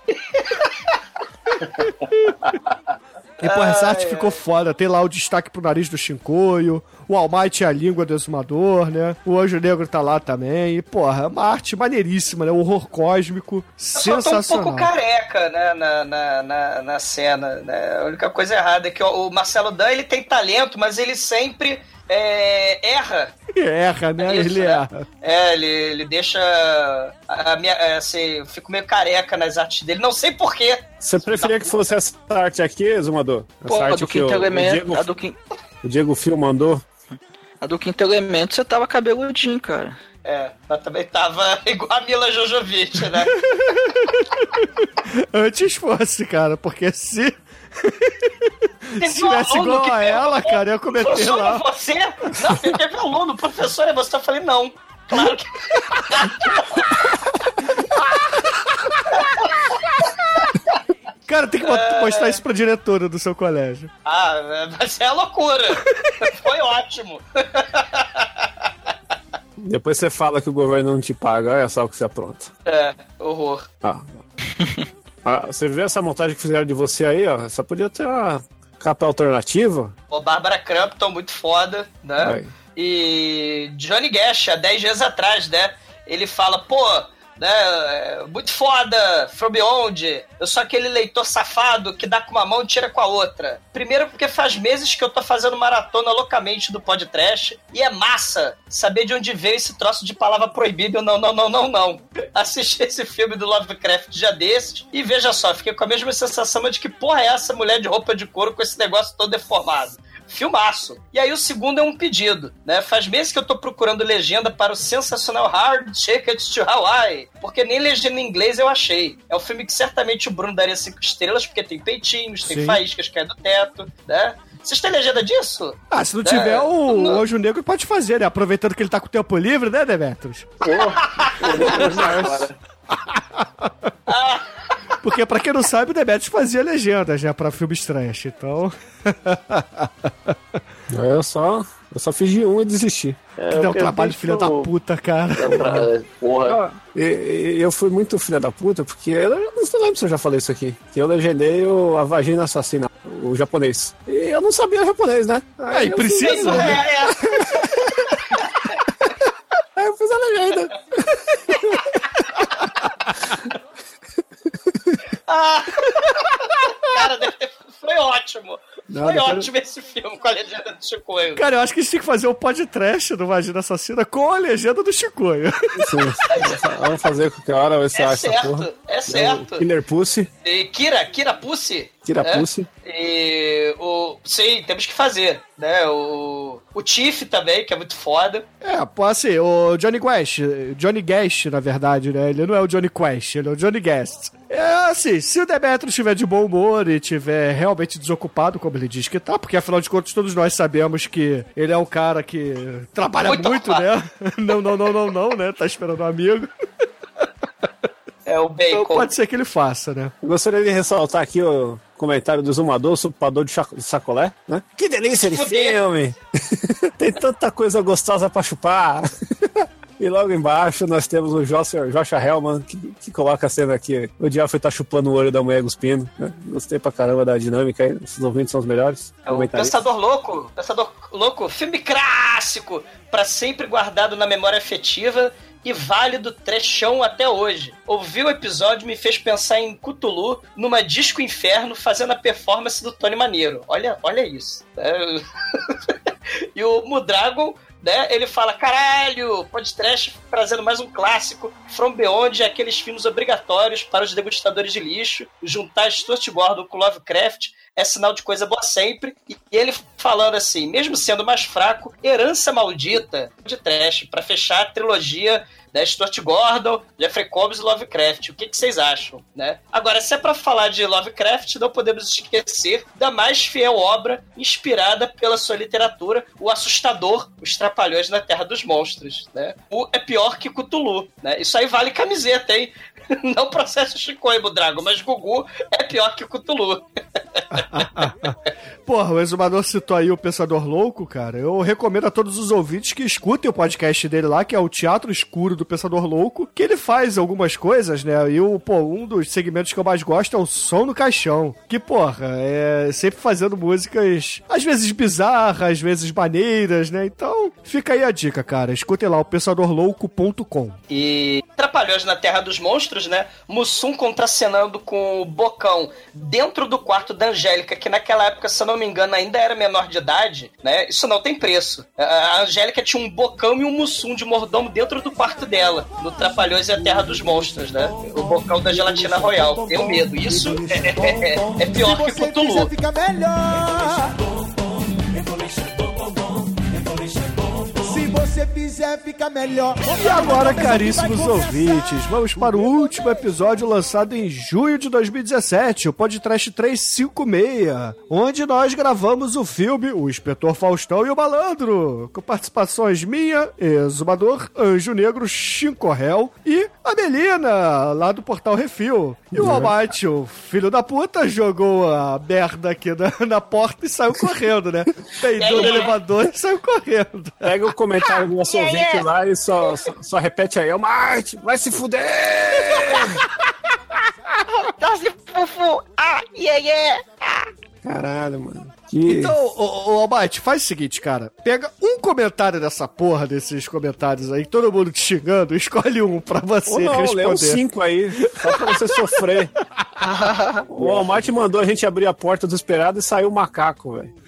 D: E, porra, essa arte ficou foda. Tem lá o destaque pro nariz do Shinkoio, o Almighty é a língua do exumador, né? O Anjo Negro tá lá também. E, porra, é uma arte maneiríssima, né? O horror cósmico,
B: Só tô um
D: sensacional.
B: pouco careca, né, na, na, na, na cena, né? A única coisa errada é que o o Marcelo Dan, ele tem talento, mas ele sempre é, erra.
D: Erra, né?
B: Isso,
D: Ele
B: né?
D: erra.
B: É, ele, ele deixa a, a minha, é, assim, eu fico meio careca nas artes dele, não sei porquê.
E: Você preferia que fosse essa arte aqui, Exumador? Essa
G: Pô, a
E: arte
G: do
E: que o,
G: quinto
E: o,
G: elemento,
E: Diego,
G: a do quinto,
E: o Diego Fio mandou.
G: A do quinto elemento você tava cabeludinho, cara.
B: É, mas também tava igual a Mila Jojovic, né?
D: Antes fosse, cara, porque se.
B: Teve
D: Se tivesse igual a ela, cara, ia cometer
B: Professor,
D: lá.
B: é você? Não, teve um aluno, professor, é você? Eu falei, não. Claro que.
D: Cara, tem que bot- mostrar isso pra diretora do seu colégio.
B: Ah, mas é loucura. Foi ótimo.
E: Depois você fala que o governo não te paga, olha só o que você apronta.
B: É, horror.
E: Ah. Ah, você vê essa montagem que fizeram de você aí, ó? Só podia ter uma capa alternativa.
B: O Bárbara Crampton, muito foda, né?
E: Vai.
B: E Johnny Cash, há 10 dias atrás, né? Ele fala, pô, né? é, Muito foda, From Beyond. Eu sou aquele leitor safado que dá com uma mão e tira com a outra. Primeiro porque faz meses que eu tô fazendo maratona loucamente do podcast e é massa saber de onde veio esse troço de palavra proibida. Não, não, não, não, não. Assisti esse filme do Lovecraft dia desses e veja só, fiquei com a mesma sensação de que porra é essa mulher de roupa de couro com esse negócio todo deformado. Filmaço. E aí o segundo é um pedido, né? Faz meses que eu tô procurando legenda para o sensacional Hard Ticket to Hawaii, porque nem legenda em inglês eu achei. É um filme que certamente o Bruno daria cinco estrelas, porque tem peitinhos, tem
D: Sim.
B: faíscas que caem do teto, né? Vocês têm legenda disso?
D: Ah, se não
B: É,
D: tiver, o
B: não.
D: Anjo Negro pode fazer, né? Aproveitando que ele tá com o tempo livre, né, Demetrius? Porque, pra quem não sabe, o Demetrius fazia legendas, né? Pra filmes trash, então...
E: Eu só, eu só fiz de um e desisti.
B: É,
D: que dá um trabalho, filha da puta, cara.
C: Porra.
E: Ah, e- e- eu fui muito filha da puta, porque eu não lembro se eu já falei isso aqui. Que eu legendei o, a vagina assassina, o japonês. E eu não sabia japonês, né?
D: Aí,
E: eu
D: precisa,
E: fiz-
D: né?
B: É, é.
E: Aí eu fiz a legenda.
B: Ah! Cara, deve ter- foi ótimo.
E: Não,
B: foi ótimo esse filme com a legenda do Chicoio.
D: Cara, eu acho que a gente tem que fazer um podcast do Vagina Assassina com a legenda do Chicoio.
E: Sim, vamos fazer qualquer hora, ver se
B: É
E: acha essa porra.
B: certo, é certo.
E: Killer Pussy.
B: E Kira, Kira Pussy. Né?
E: Pussy.
B: E o. Sim, temos que fazer, né? O. O Tiff também, que é muito foda.
D: É, pô, assim, o Johnny Quest, Johnny Guest, na verdade, né? Ele não é o Johnny Quest, ele é o Johnny Guest. É assim, se o Demetrio estiver de bom humor e estiver realmente desocupado, como ele diz que tá, porque afinal de contas todos nós sabemos que ele é um cara que trabalha
B: Muito
D: muito, né? Não, não, não, não, não, né? Tá esperando um amigo.
B: É o
D: Então
B: Bacon.
D: pode ser que ele faça, né?
E: Gostaria de ressaltar aqui o comentário do Zumador, supador de sacolé, né? Que delícia de filme! Tem tanta coisa gostosa pra chupar! E logo embaixo nós temos o Joshua, Joshua Hellman, que, que coloca a cena aqui. O Diabo tá chupando o olho da mulher cuspindo. Né? Gostei pra caramba da dinâmica aí. Esses ouvintes são os melhores.
B: É o. Pensador Louco. Pensador Louco, filme clássico, pra sempre guardado na memória afetiva e válido trechão até hoje. Ouvir o episódio me fez pensar em Cthulhu numa disco inferno fazendo a performance do Tony Maneiro. Olha, olha isso. É. e o Mudragon né? Ele fala, caralho, podcast trazendo mais um clássico. From Beyond aqueles filmes obrigatórios para os degustadores de lixo. Juntar Stuart Gordon com Lovecraft é sinal de coisa boa sempre. E ele falando assim, mesmo sendo mais fraco, herança maldita de trash, para fechar a trilogia da Stuart Gordon, Jeffrey Combs e Lovecraft. O que, que vocês acham, né? Agora, se é para falar de Lovecraft, não podemos esquecer da mais fiel obra inspirada pela sua literatura, O Assustador, Os Trapalhões na Terra dos Monstros, né? O é pior que Cthulhu, né? Isso aí vale camiseta, hein? Não processo Chicoio, Drago, mas Gugu é pior que Cthulhu.
D: Porra, o Exumador citou aí o Pensador Louco, cara. Eu recomendo a todos os ouvintes que escutem o podcast dele lá, que é o Teatro Escuro do Pensador Louco, que ele faz algumas coisas, né? E o, pô, um dos segmentos que eu mais gosto é o som no caixão. Que, porra, é sempre fazendo músicas, às vezes bizarras, às vezes maneiras, né? Então, fica aí a dica, cara. Escutem lá, o pensadorlouco.com.
B: E Trapalhões na Terra dos Monstros, né? Mussum contracenando com o Bocão dentro do quarto da Angélica, que naquela época, se eu não me engano, ainda era menor de idade, né? Isso não tem preço. A- Angélica tinha um Bocão e um Mussum de mordomo dentro do quarto dela, no Trapalhões e a Terra dos Monstros, né? O Bocão da gelatina royal. Tenho medo. Isso é, é- é pior que Cthulhu.
F: fica melhor. Se você fizer, fica melhor.
D: E agora, caríssimos ouvintes, vamos para o último episódio lançado em junho de 2017, o Podcast 356, onde nós gravamos o filme O Inspetor Faustão e o Malandro, com participações minha, Exumador, Anjo Negro, Chincorrel e a Melina, lá do Portal Refil. E o Almighty, o filho da puta, jogou a merda aqui na, na porta e saiu correndo, né? Peidou no elevador e saiu correndo.
E: Pega o comentário do
B: Yeah,
E: ouvinte
B: yeah.
E: lá e só, só, só repete aí. Ô, Marte, vai se fuder!
G: Nossa, fufu! Ah, yeah, yeah!
E: Caralho, mano. Que...
D: Então, ô, ô Almighty, faz o seguinte, cara. Pega um comentário dessa porra, desses comentários aí, todo mundo te xingando, escolhe um pra você
E: Ou não, lê
D: responder.
E: uns cinco aí, só pra você sofrer. o Walmart mandou a gente abrir a porta desesperado e saiu o macaco, velho.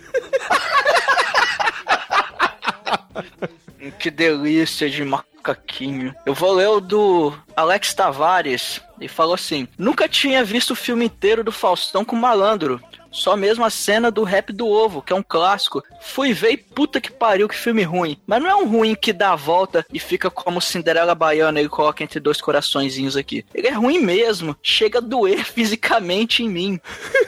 G: Que delícia de macaquinho. Eu vou ler o do Alex Tavares. E falou assim: Nunca tinha visto o filme inteiro do Faustão com malandro. Só mesmo a cena do rap do ovo, que é um clássico. Fui ver e puta que pariu, que filme ruim. Mas não é um ruim que dá a volta e fica como Cinderela Baiana e coloca entre dois coraçõezinhos aqui. Ele é ruim mesmo. Chega a doer fisicamente em mim.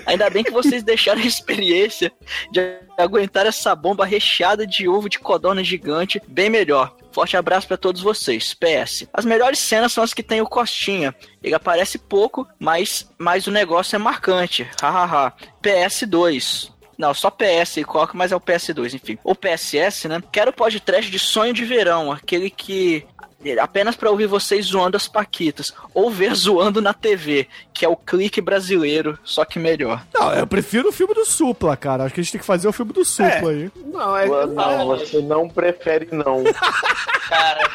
G: Ainda bem que vocês deixaram a experiência de aguentar essa bomba recheada de ovo de codorna gigante bem melhor. Forte abraço pra todos vocês. PS. As melhores cenas são as que tem o Costinha. Ele aparece pouco, mas, mas o negócio é marcante. Hahaha. PS2. Não, só PS e coloca, mas é o PS2, enfim. Ou PSS, né? Quero podcast de sonho de verão, aquele que apenas pra ouvir vocês zoando as paquitas ou ver zoando na TV, que é o clique brasileiro, só que melhor.
D: Não, eu prefiro o filme do Supla, cara. Acho que a gente tem que fazer o filme do Supla aí.
E: Não, é.
C: Não, você não prefere, não.
B: Cara,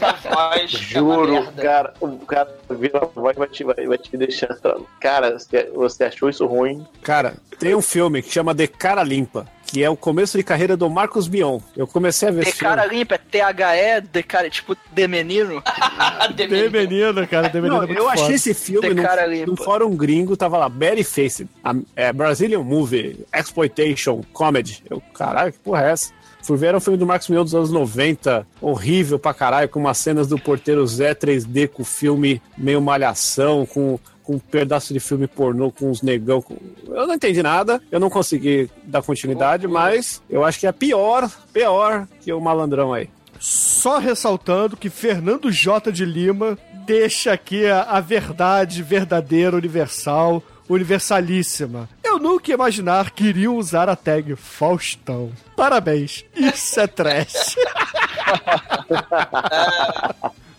B: a voz é
C: Juro,
B: merda.
C: cara, o cara vira a voz e vai te, vai, vai te deixar. Cara, você, você achou isso ruim?
E: Cara, tem um filme que chama De Cara Limpa, que é o começo de carreira do Marcos Mion. Eu comecei a ver
G: De
E: esse filme.
G: cara limpa, é THE, de cara, tipo, de menino.
D: Tem menino, cara. Tem menino
E: Não,
D: é muito
E: eu
D: foda.
E: achei esse filme
G: De limpa.
E: num fórum gringo, tava lá, Barry Face, a- é, Brazilian Movie, Exploitation, Comedy. Eu, caralho, que porra é essa? Fui ver um filme do Marcos Mion dos anos 90, horrível pra caralho, com umas cenas do Porteiro Zé 3D, com filme meio malhação, com, com um pedaço de filme pornô, com uns negão. com- Eu não entendi nada, eu não consegui dar continuidade, mas eu acho que é pior, pior que o Malandrão aí.
D: Só ressaltando que Fernando J. de Lima deixa aqui a, a verdade verdadeira, universal, universalíssima. Eu nunca ia imaginar que iriam usar a tag Faustão. Parabéns, isso é trash.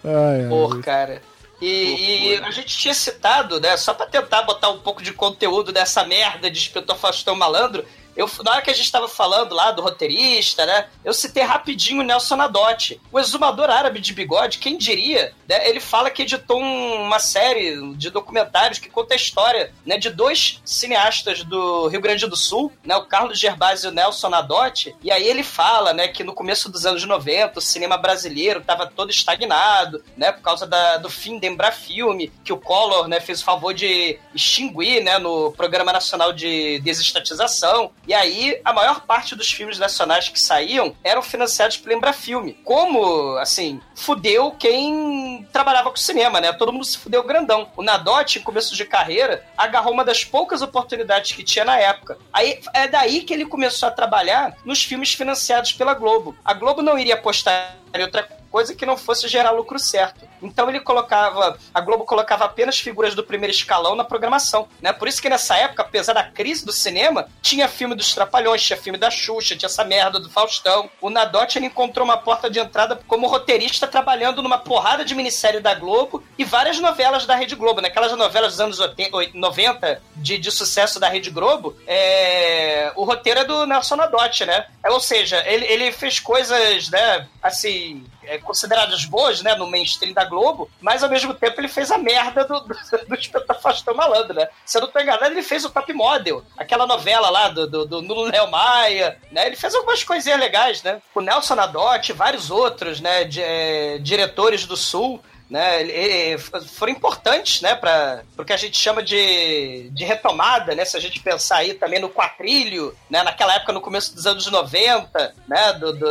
D: ai, ai.
B: Pô, cara. E, e a gente tinha citado, né? Só pra tentar botar um pouco de conteúdo dessa merda de Inspetor Faustão Malandro. Eu, na hora que a gente tava falando lá do roteirista, né? Eu citei rapidinho o Nelson Nadotti. O exumador árabe de bigode, quem diria, né? Ele fala que editou um- uma série de documentários que conta a história né, de dois cineastas do Rio Grande do Sul, né? O Carlos Gervásio e o Nelson Nadotti. E aí ele fala, né, que no começo dos anos 90, o cinema brasileiro tava todo estagnado, né? Por causa da- do fim da Embrafilme, que o Collor, né, fez o favor de extinguir, né, no Programa Nacional de Desestatização. E aí, a maior parte dos filmes nacionais que saíam eram financiados pela Embrafilme. Como, assim, fudeu quem trabalhava com cinema, né? Todo mundo se fudeu grandão. O Nadotti, em começo de carreira, agarrou uma das poucas oportunidades que tinha na época. Aí é daí que ele começou a trabalhar nos filmes financiados pela Globo. A Globo não iria apostar em outra coisa que não fosse gerar lucro certo. Então ele colocava, a Globo colocava apenas figuras do primeiro escalão na programação, né? Por isso que nessa época, apesar da crise do cinema, tinha filme dos Trapalhões, tinha filme da Xuxa, tinha essa merda do Faustão. O Nadotti ele encontrou uma porta de entrada como roteirista trabalhando numa porrada de minissérie da Globo e várias novelas da Rede Globo, naquelas novelas dos anos 80, 90 de, de sucesso da Rede Globo, é, o roteiro é do Nelson Nadotti, né? Ou seja, ele, ele fez coisas, né, assim, é, consideradas boas, né, no mainstream da Globo, mas ao mesmo tempo ele fez a merda do, do, do Faustão Malandro, né? Se eu não tô enganado, ele fez o Top Model, aquela novela lá do, do, do Nuno Léo Maia, né? Ele fez algumas coisinhas legais, né? O Nelson Nadotti, vários outros, né, de, é, diretores do Sul, né, e- e foram importantes, né, para o que a gente chama de, de retomada, né, se a gente pensar aí também no quatrilho, né, naquela época no começo dos anos 90, né, do, do,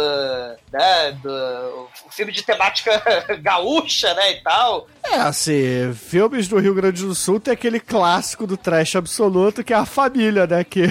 B: né, do filme de temática gaúcha, né, e tal.
D: É, assim, filmes do Rio Grande do Sul tem aquele clássico do trash absoluto que é a família, né? Que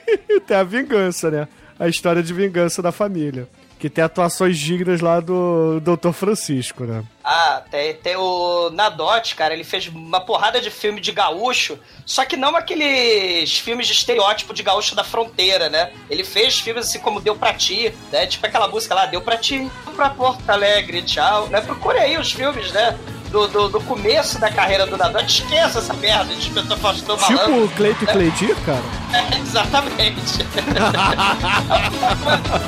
D: tem a vingança, né? A história de vingança da família. Que tem atuações dignas lá do Dr. Francisco, né?
B: Ah, tem, tem o Nadotti, cara, ele fez uma porrada de filme de gaúcho, só que não aqueles filmes de estereótipo de gaúcho da fronteira, né? Ele fez filmes assim como Deu Pra Ti, né? Tipo aquela música lá, Deu Pra Ti, pra Porto Alegre, tchau, né? Procure aí os filmes, né? Do, do, do começo da carreira do Nadotti, esqueça essa merda de Inspetor Faustão Malandro.
D: Tipo o Cleito
B: né?
D: Cleidir, cara.
B: É, exatamente.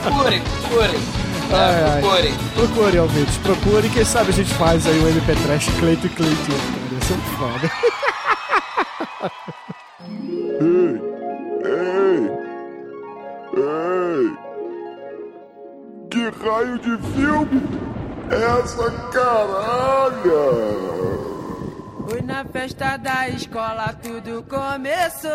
B: procurem, procurem. né?
D: Ai, ai.
B: procurem.
D: Procure, ouvintes. Procure. Quem sabe a gente faz aí o MP Trash Cleito e Cleidir, cara. Isso é muito foda.
A: Ei! Ei! Que raio de filme é essa caralha?
J: Foi na festa da escola tudo começou.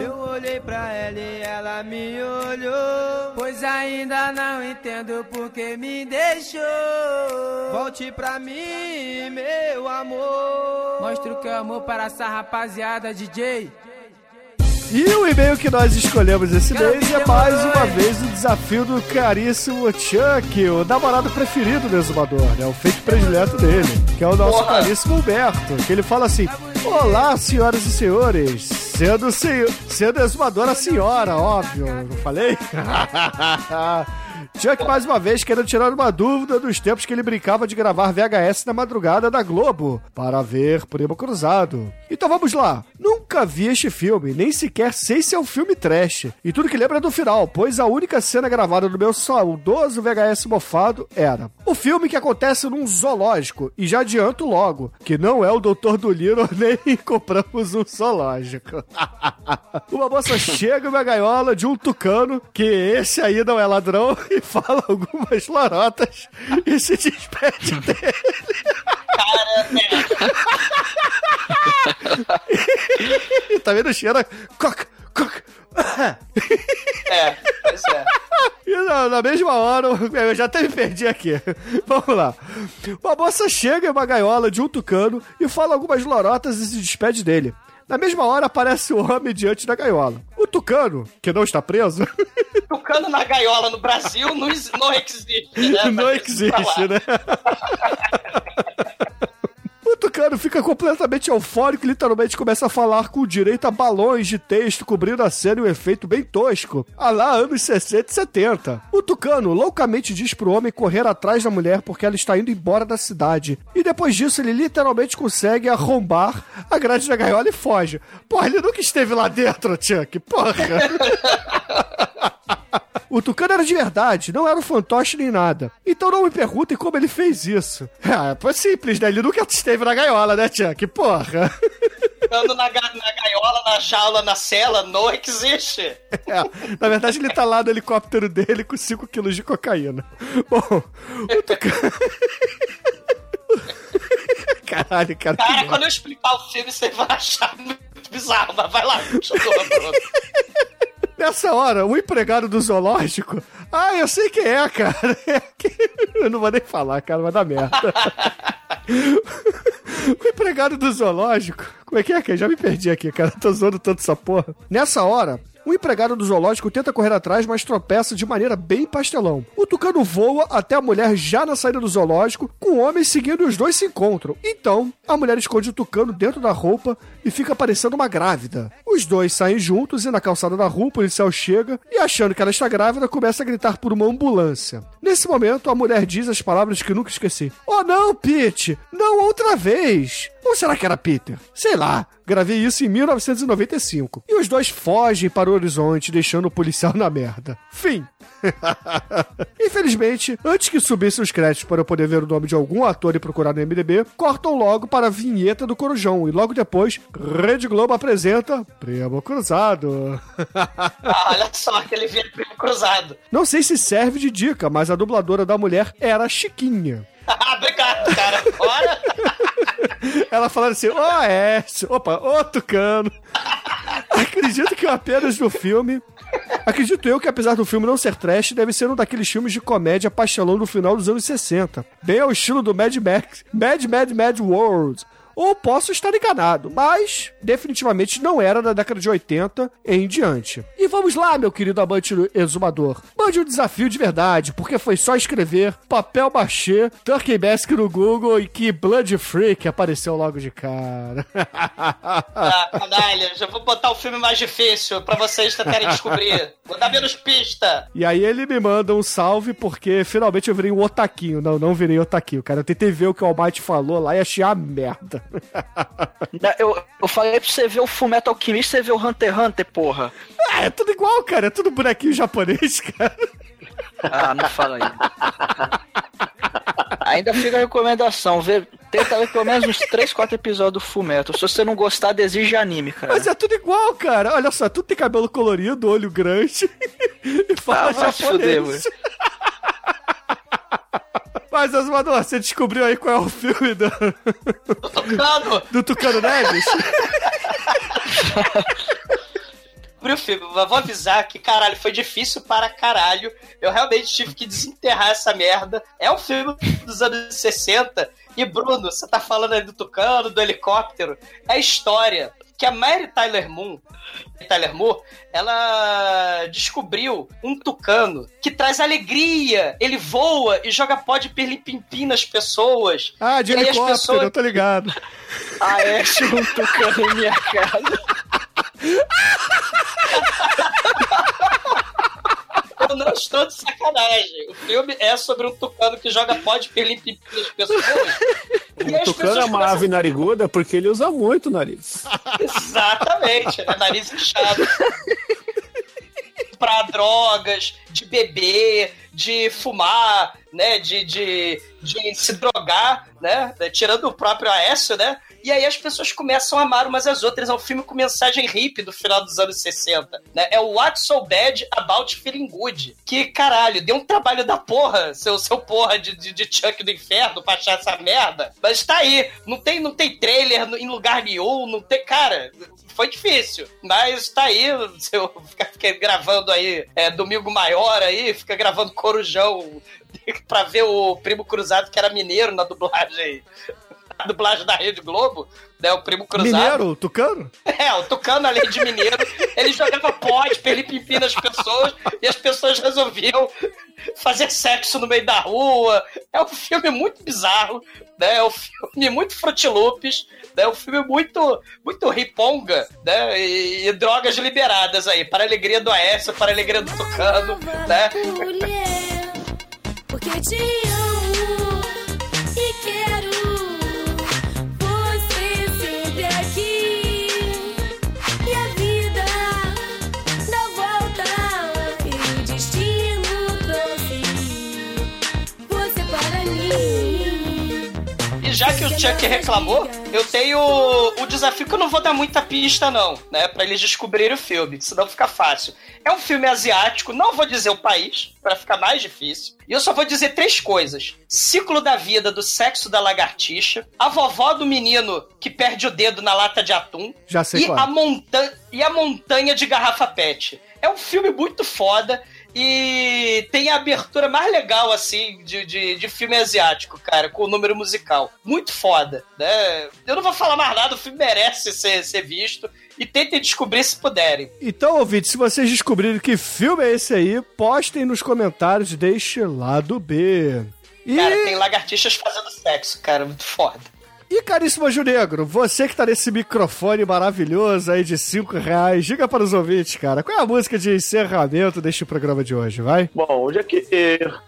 J: Eu olhei pra ela e ela me olhou. Pois ainda não entendo por que me deixou. Volte pra mim, meu amor. Mostra o que é amor para essa rapaziada, DJ.
D: E o e-mail que nós escolhemos esse mês é mais uma vez o desafio do caríssimo Chuck, o namorado preferido do exumador, né? O feito predileto dele, que é o nosso
B: Porra.
D: caríssimo Humberto, que ele fala assim: Olá, senhoras e senhores, sendo, senhor, sendo exumador a senhora, óbvio, não falei? Chuck, mais uma vez, querendo tirar uma dúvida dos tempos que ele brincava de gravar VHS na madrugada da Globo para ver Primo Cruzado. Então vamos lá. Nunca vi este filme, nem sequer sei se é um filme trash. E tudo que lembro é do final, pois a única cena gravada no meu saudoso VHS mofado era o filme que acontece num zoológico. E já adianto logo, que não é o Doutor Dolittle, nem compramos um zoológico. Uma moça chega na gaiola de um tucano, que esse aí não é ladrão, e fala algumas lorotas e se despede dele.
B: Cara, é,
D: tá vendo? Cheira. Coc, coc.
B: é, pois é.
D: E na, na mesma hora, eu já até me perdi aqui. Vamos lá. Uma moça chega em uma gaiola de um tucano e fala algumas lorotas e se despede dele. Na mesma hora aparece o homem diante da gaiola. O tucano, que não está preso,
B: Tucano na gaiola no Brasil não, não existe, né?
D: não
B: lá.
D: existe, né? O Tucano fica completamente eufórico e literalmente começa a falar com direito a balões de texto cobrindo a cena e um efeito bem tosco. A lá anos 60 e 70. O Tucano loucamente diz pro homem correr atrás da mulher porque ela está indo embora da cidade. E depois disso ele literalmente consegue arrombar a grade da gaiola e foge. Porra, ele nunca esteve lá dentro, Chuck. Porra. O Tucano era de verdade, não era um fantoche nem nada. Então não me perguntem como ele fez isso. Ah, é simples, né? Ele nunca esteve na gaiola, né, Chuck? Porra.
B: Tucano na, ga- na gaiola, na jaula, na cela, não existe.
D: É, na verdade, ele tá lá no helicóptero dele com 5 quilos de cocaína. Bom, o Tucano... Caralho, cara.
B: Cara, quando eu explicar o filme, você vai achar muito bizarro, mas vai lá, Bruno.
D: Nessa hora, o empregado do zoológico. Ah, eu sei quem é, cara. É Eu não vou nem falar, cara, vai dar merda. O empregado do zoológico. Como é que é, cara? Já me perdi aqui, cara. Tô zoando tanto essa porra. Nessa hora, Um empregado do zoológico tenta correr atrás, mas tropeça de maneira bem pastelão. O tucano voa até a mulher já na saída do zoológico, com o homem seguindo e os dois se encontram. Então, a mulher esconde o tucano dentro da roupa e fica parecendo uma grávida. Os dois saem juntos e na calçada da rua o policial chega e, achando que ela está grávida, começa a gritar por uma ambulância. Nesse momento, a mulher diz as palavras que nunca esqueci: Oh não, Pete! Não outra vez! Ou será que era Peter? Sei lá. Gravei isso em 1995. E os dois fogem para o horizonte, deixando o policial na merda. Fim. Infelizmente, antes que subissem os créditos para eu poder ver o nome de algum ator e procurar no MDB, cortam logo para a vinheta do Corujão. E logo depois, Rede Globo apresenta Primo Cruzado.
B: Ah, olha só aquele vinha primo cruzado.
D: Não sei se serve de dica, mas a dubladora da mulher era Chiquinha.
B: Ah, obrigado, cara. Bora.
D: Ela falando assim, ó, é, opa, ô Tucano. Acredito que apenas no filme. Acredito eu que, apesar do filme não ser trash, deve ser um daqueles filmes de comédia pastelão do final dos anos 60. Bem ao estilo do Mad Max, Mad Mad Mad World. Ou posso estar enganado, mas definitivamente não era da década de 80 em diante. E vamos lá, meu querido amante exumador. Mande um desafio de verdade, porque foi só escrever papel machê, Turkey Mask no Google e que Blood Freak apareceu logo de cara.
B: Ah, canalha, já vou botar o filme mais difícil pra vocês tentarem descobrir. Vou dar menos pista.
D: E aí ele me manda um salve porque finalmente eu virei um otaquinho. Não, não virei otaquinho, cara. Eu tentei ver o que o Almighty falou lá e achei a merda.
G: Eu, eu falei pra você ver o Fullmetal Alchemist, você ver o Hunter x Hunter, porra.
D: Ah, é tudo igual, cara. É tudo bonequinho japonês, cara.
G: Ah, não fala aí. Ainda fica a recomendação, vê, tenta ver pelo menos uns 3, 4 episódios do Fullmetal. Se você não gostar, desige anime, cara.
D: Mas é tudo igual, cara. Olha só, tudo tem cabelo colorido, olho grande e fala
G: Ah, se fuder,
D: japonês. Mas, Osmador, você descobriu aí qual é o filme do,
B: Tucano,
D: do Tucano Neves?
B: Descobri o filme, mas vou avisar que, caralho, foi difícil para caralho. Eu realmente tive que desenterrar essa merda. É um filme dos anos 60. E, Bruno, você tá falando aí do Tucano, do helicóptero. É história que a Mary Tyler Moon, Tyler Moore, ela descobriu um tucano que traz alegria. Ele voa e joga pó de perlimpimpim nas pessoas.
D: Ah, de helicóptero,
B: pessoas-
D: eu tô ligado.
G: Ah, é, tinha um tucano em minha casa.
B: Eu não estou de sacanagem. O filme é sobre um tucano que joga pó de perlimpimpim nas pessoas.
E: O
B: as
E: tucano é uma
B: começam-
E: ave nariguda porque ele usa muito o nariz.
B: Exatamente, é nariz inchado. pra drogas, de beber, de fumar, né? De, de, de se drogar, né? Tirando o próprio Aécio, né? E aí as pessoas começam a amar umas às outras. É um filme com mensagem hippie do final dos anos 60. Né? É o What's So Bad About Feeling Good. Que, caralho, deu um trabalho da porra, seu, seu porra de, de, de Chuck do Inferno pra achar essa merda. Mas tá aí. Não tem, não tem trailer em lugar nenhum, não tem. Cara, foi difícil. Mas tá aí, se eu ficar, ficar gravando aí é, Domingo Maior aí, fica gravando Corujão pra ver o Primo Cruzado que era mineiro na dublagem. Na dublagem da Rede Globo, né? O Primo Cruzado.
D: Mineiro, Tucano?
B: É, o Tucano, além de mineiro, ele jogava pó de perlimpimpim nas pessoas e as pessoas resolviam fazer sexo no meio da rua. É um filme muito bizarro, né? É um filme muito frutilupes, né? É um filme muito, muito riponga, né? E, e drogas liberadas aí, para a alegria do Aécio, para a alegria do Tucano, né?
J: mulher, porque te amo
B: já que o Chuck reclamou, eu tenho o desafio que eu não vou dar muita pista, não, né? Pra eles descobrirem o filme, senão fica fácil. É um filme asiático, não vou dizer o país, pra ficar mais difícil. E eu só vou dizer três coisas: ciclo da vida do sexo da lagartixa, a vovó do menino que perde o dedo na lata de atum
D: Já sei
B: e
D: qual.
B: a, monta e a montanha de garrafa pet. É um filme muito foda. E tem a abertura mais legal, assim, de, de, de filme asiático, cara, com o número musical. Muito foda, né? Eu não vou falar mais nada, o filme merece ser, ser visto. E tentem descobrir se puderem.
D: Então, ouvinte, se vocês descobrirem que filme é esse aí, postem nos comentários deste lado B. E,
B: Cara, tem lagartixas fazendo sexo, cara, muito foda.
D: E caríssimo Anjo Negro, você que tá nesse microfone maravilhoso aí de 5 reais, diga para os ouvintes, cara, qual é a música de encerramento deste programa de hoje, vai?
C: Bom, já que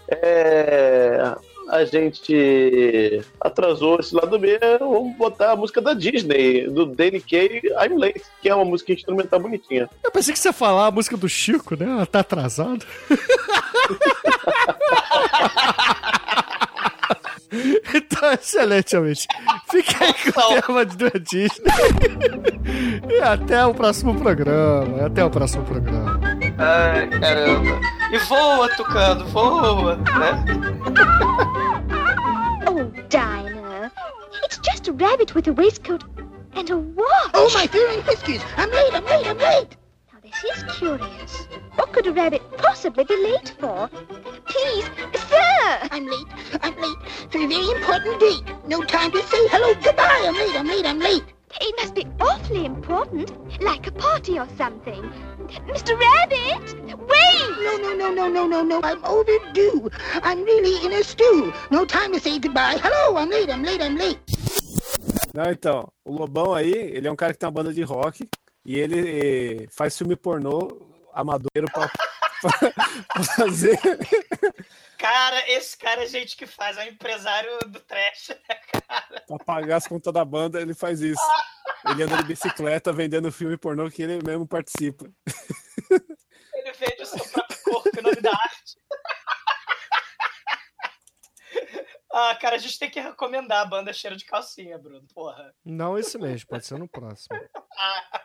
C: é, a gente atrasou esse lado B, vamos botar a música da Disney, do Danny Kaye, I'm Late, que é uma música instrumental bonitinha.
D: Eu pensei que você ia falar a música do Chico, né? Ela tá atrasado. Então, excelente, amigo. Fica aí com o tema do Disney. E até o próximo programa. Até o próximo programa.
B: Ai, caramba. E voa, Tucano, voa, né?
K: Oh, Dinah. It's just a rabbit with a waistcoat and a watch.
L: Oh, my dear and whiskies! I'm late, I'm late, I'm late!
K: Now, this is curious. What could a rabbit possibly be late for? Please, sir!
L: I'm late, I'm late for a very important date. No time to say hello, goodbye. I'm late, I'm late, I'm late.
K: It must be awfully important, like a party or something. Mr. Rabbit, wait!
L: No, no, no, no, no, no, no. I'm overdue. I'm really in a stew. No time to say goodbye. Hello, I'm late, I'm late, I'm late.
E: Não, então, o Lobão aí, ele é um cara que tem uma banda de rock e ele faz filme pornô amadoeiro pra, pra- pra fazer.
B: Cara, esse cara é gente que faz, é um empresário do trash, né, cara?
E: pra pagar as contas da banda, ele faz isso. Ele anda de bicicleta vendendo filme pornô que ele mesmo participa.
B: Ele vende o seu próprio corpo em nome da arte. Ah, cara, a gente tem que recomendar a banda Cheiro de Calcinha, Bruno. Porra.
D: Não esse mês, pode ser no próximo.
B: Ah,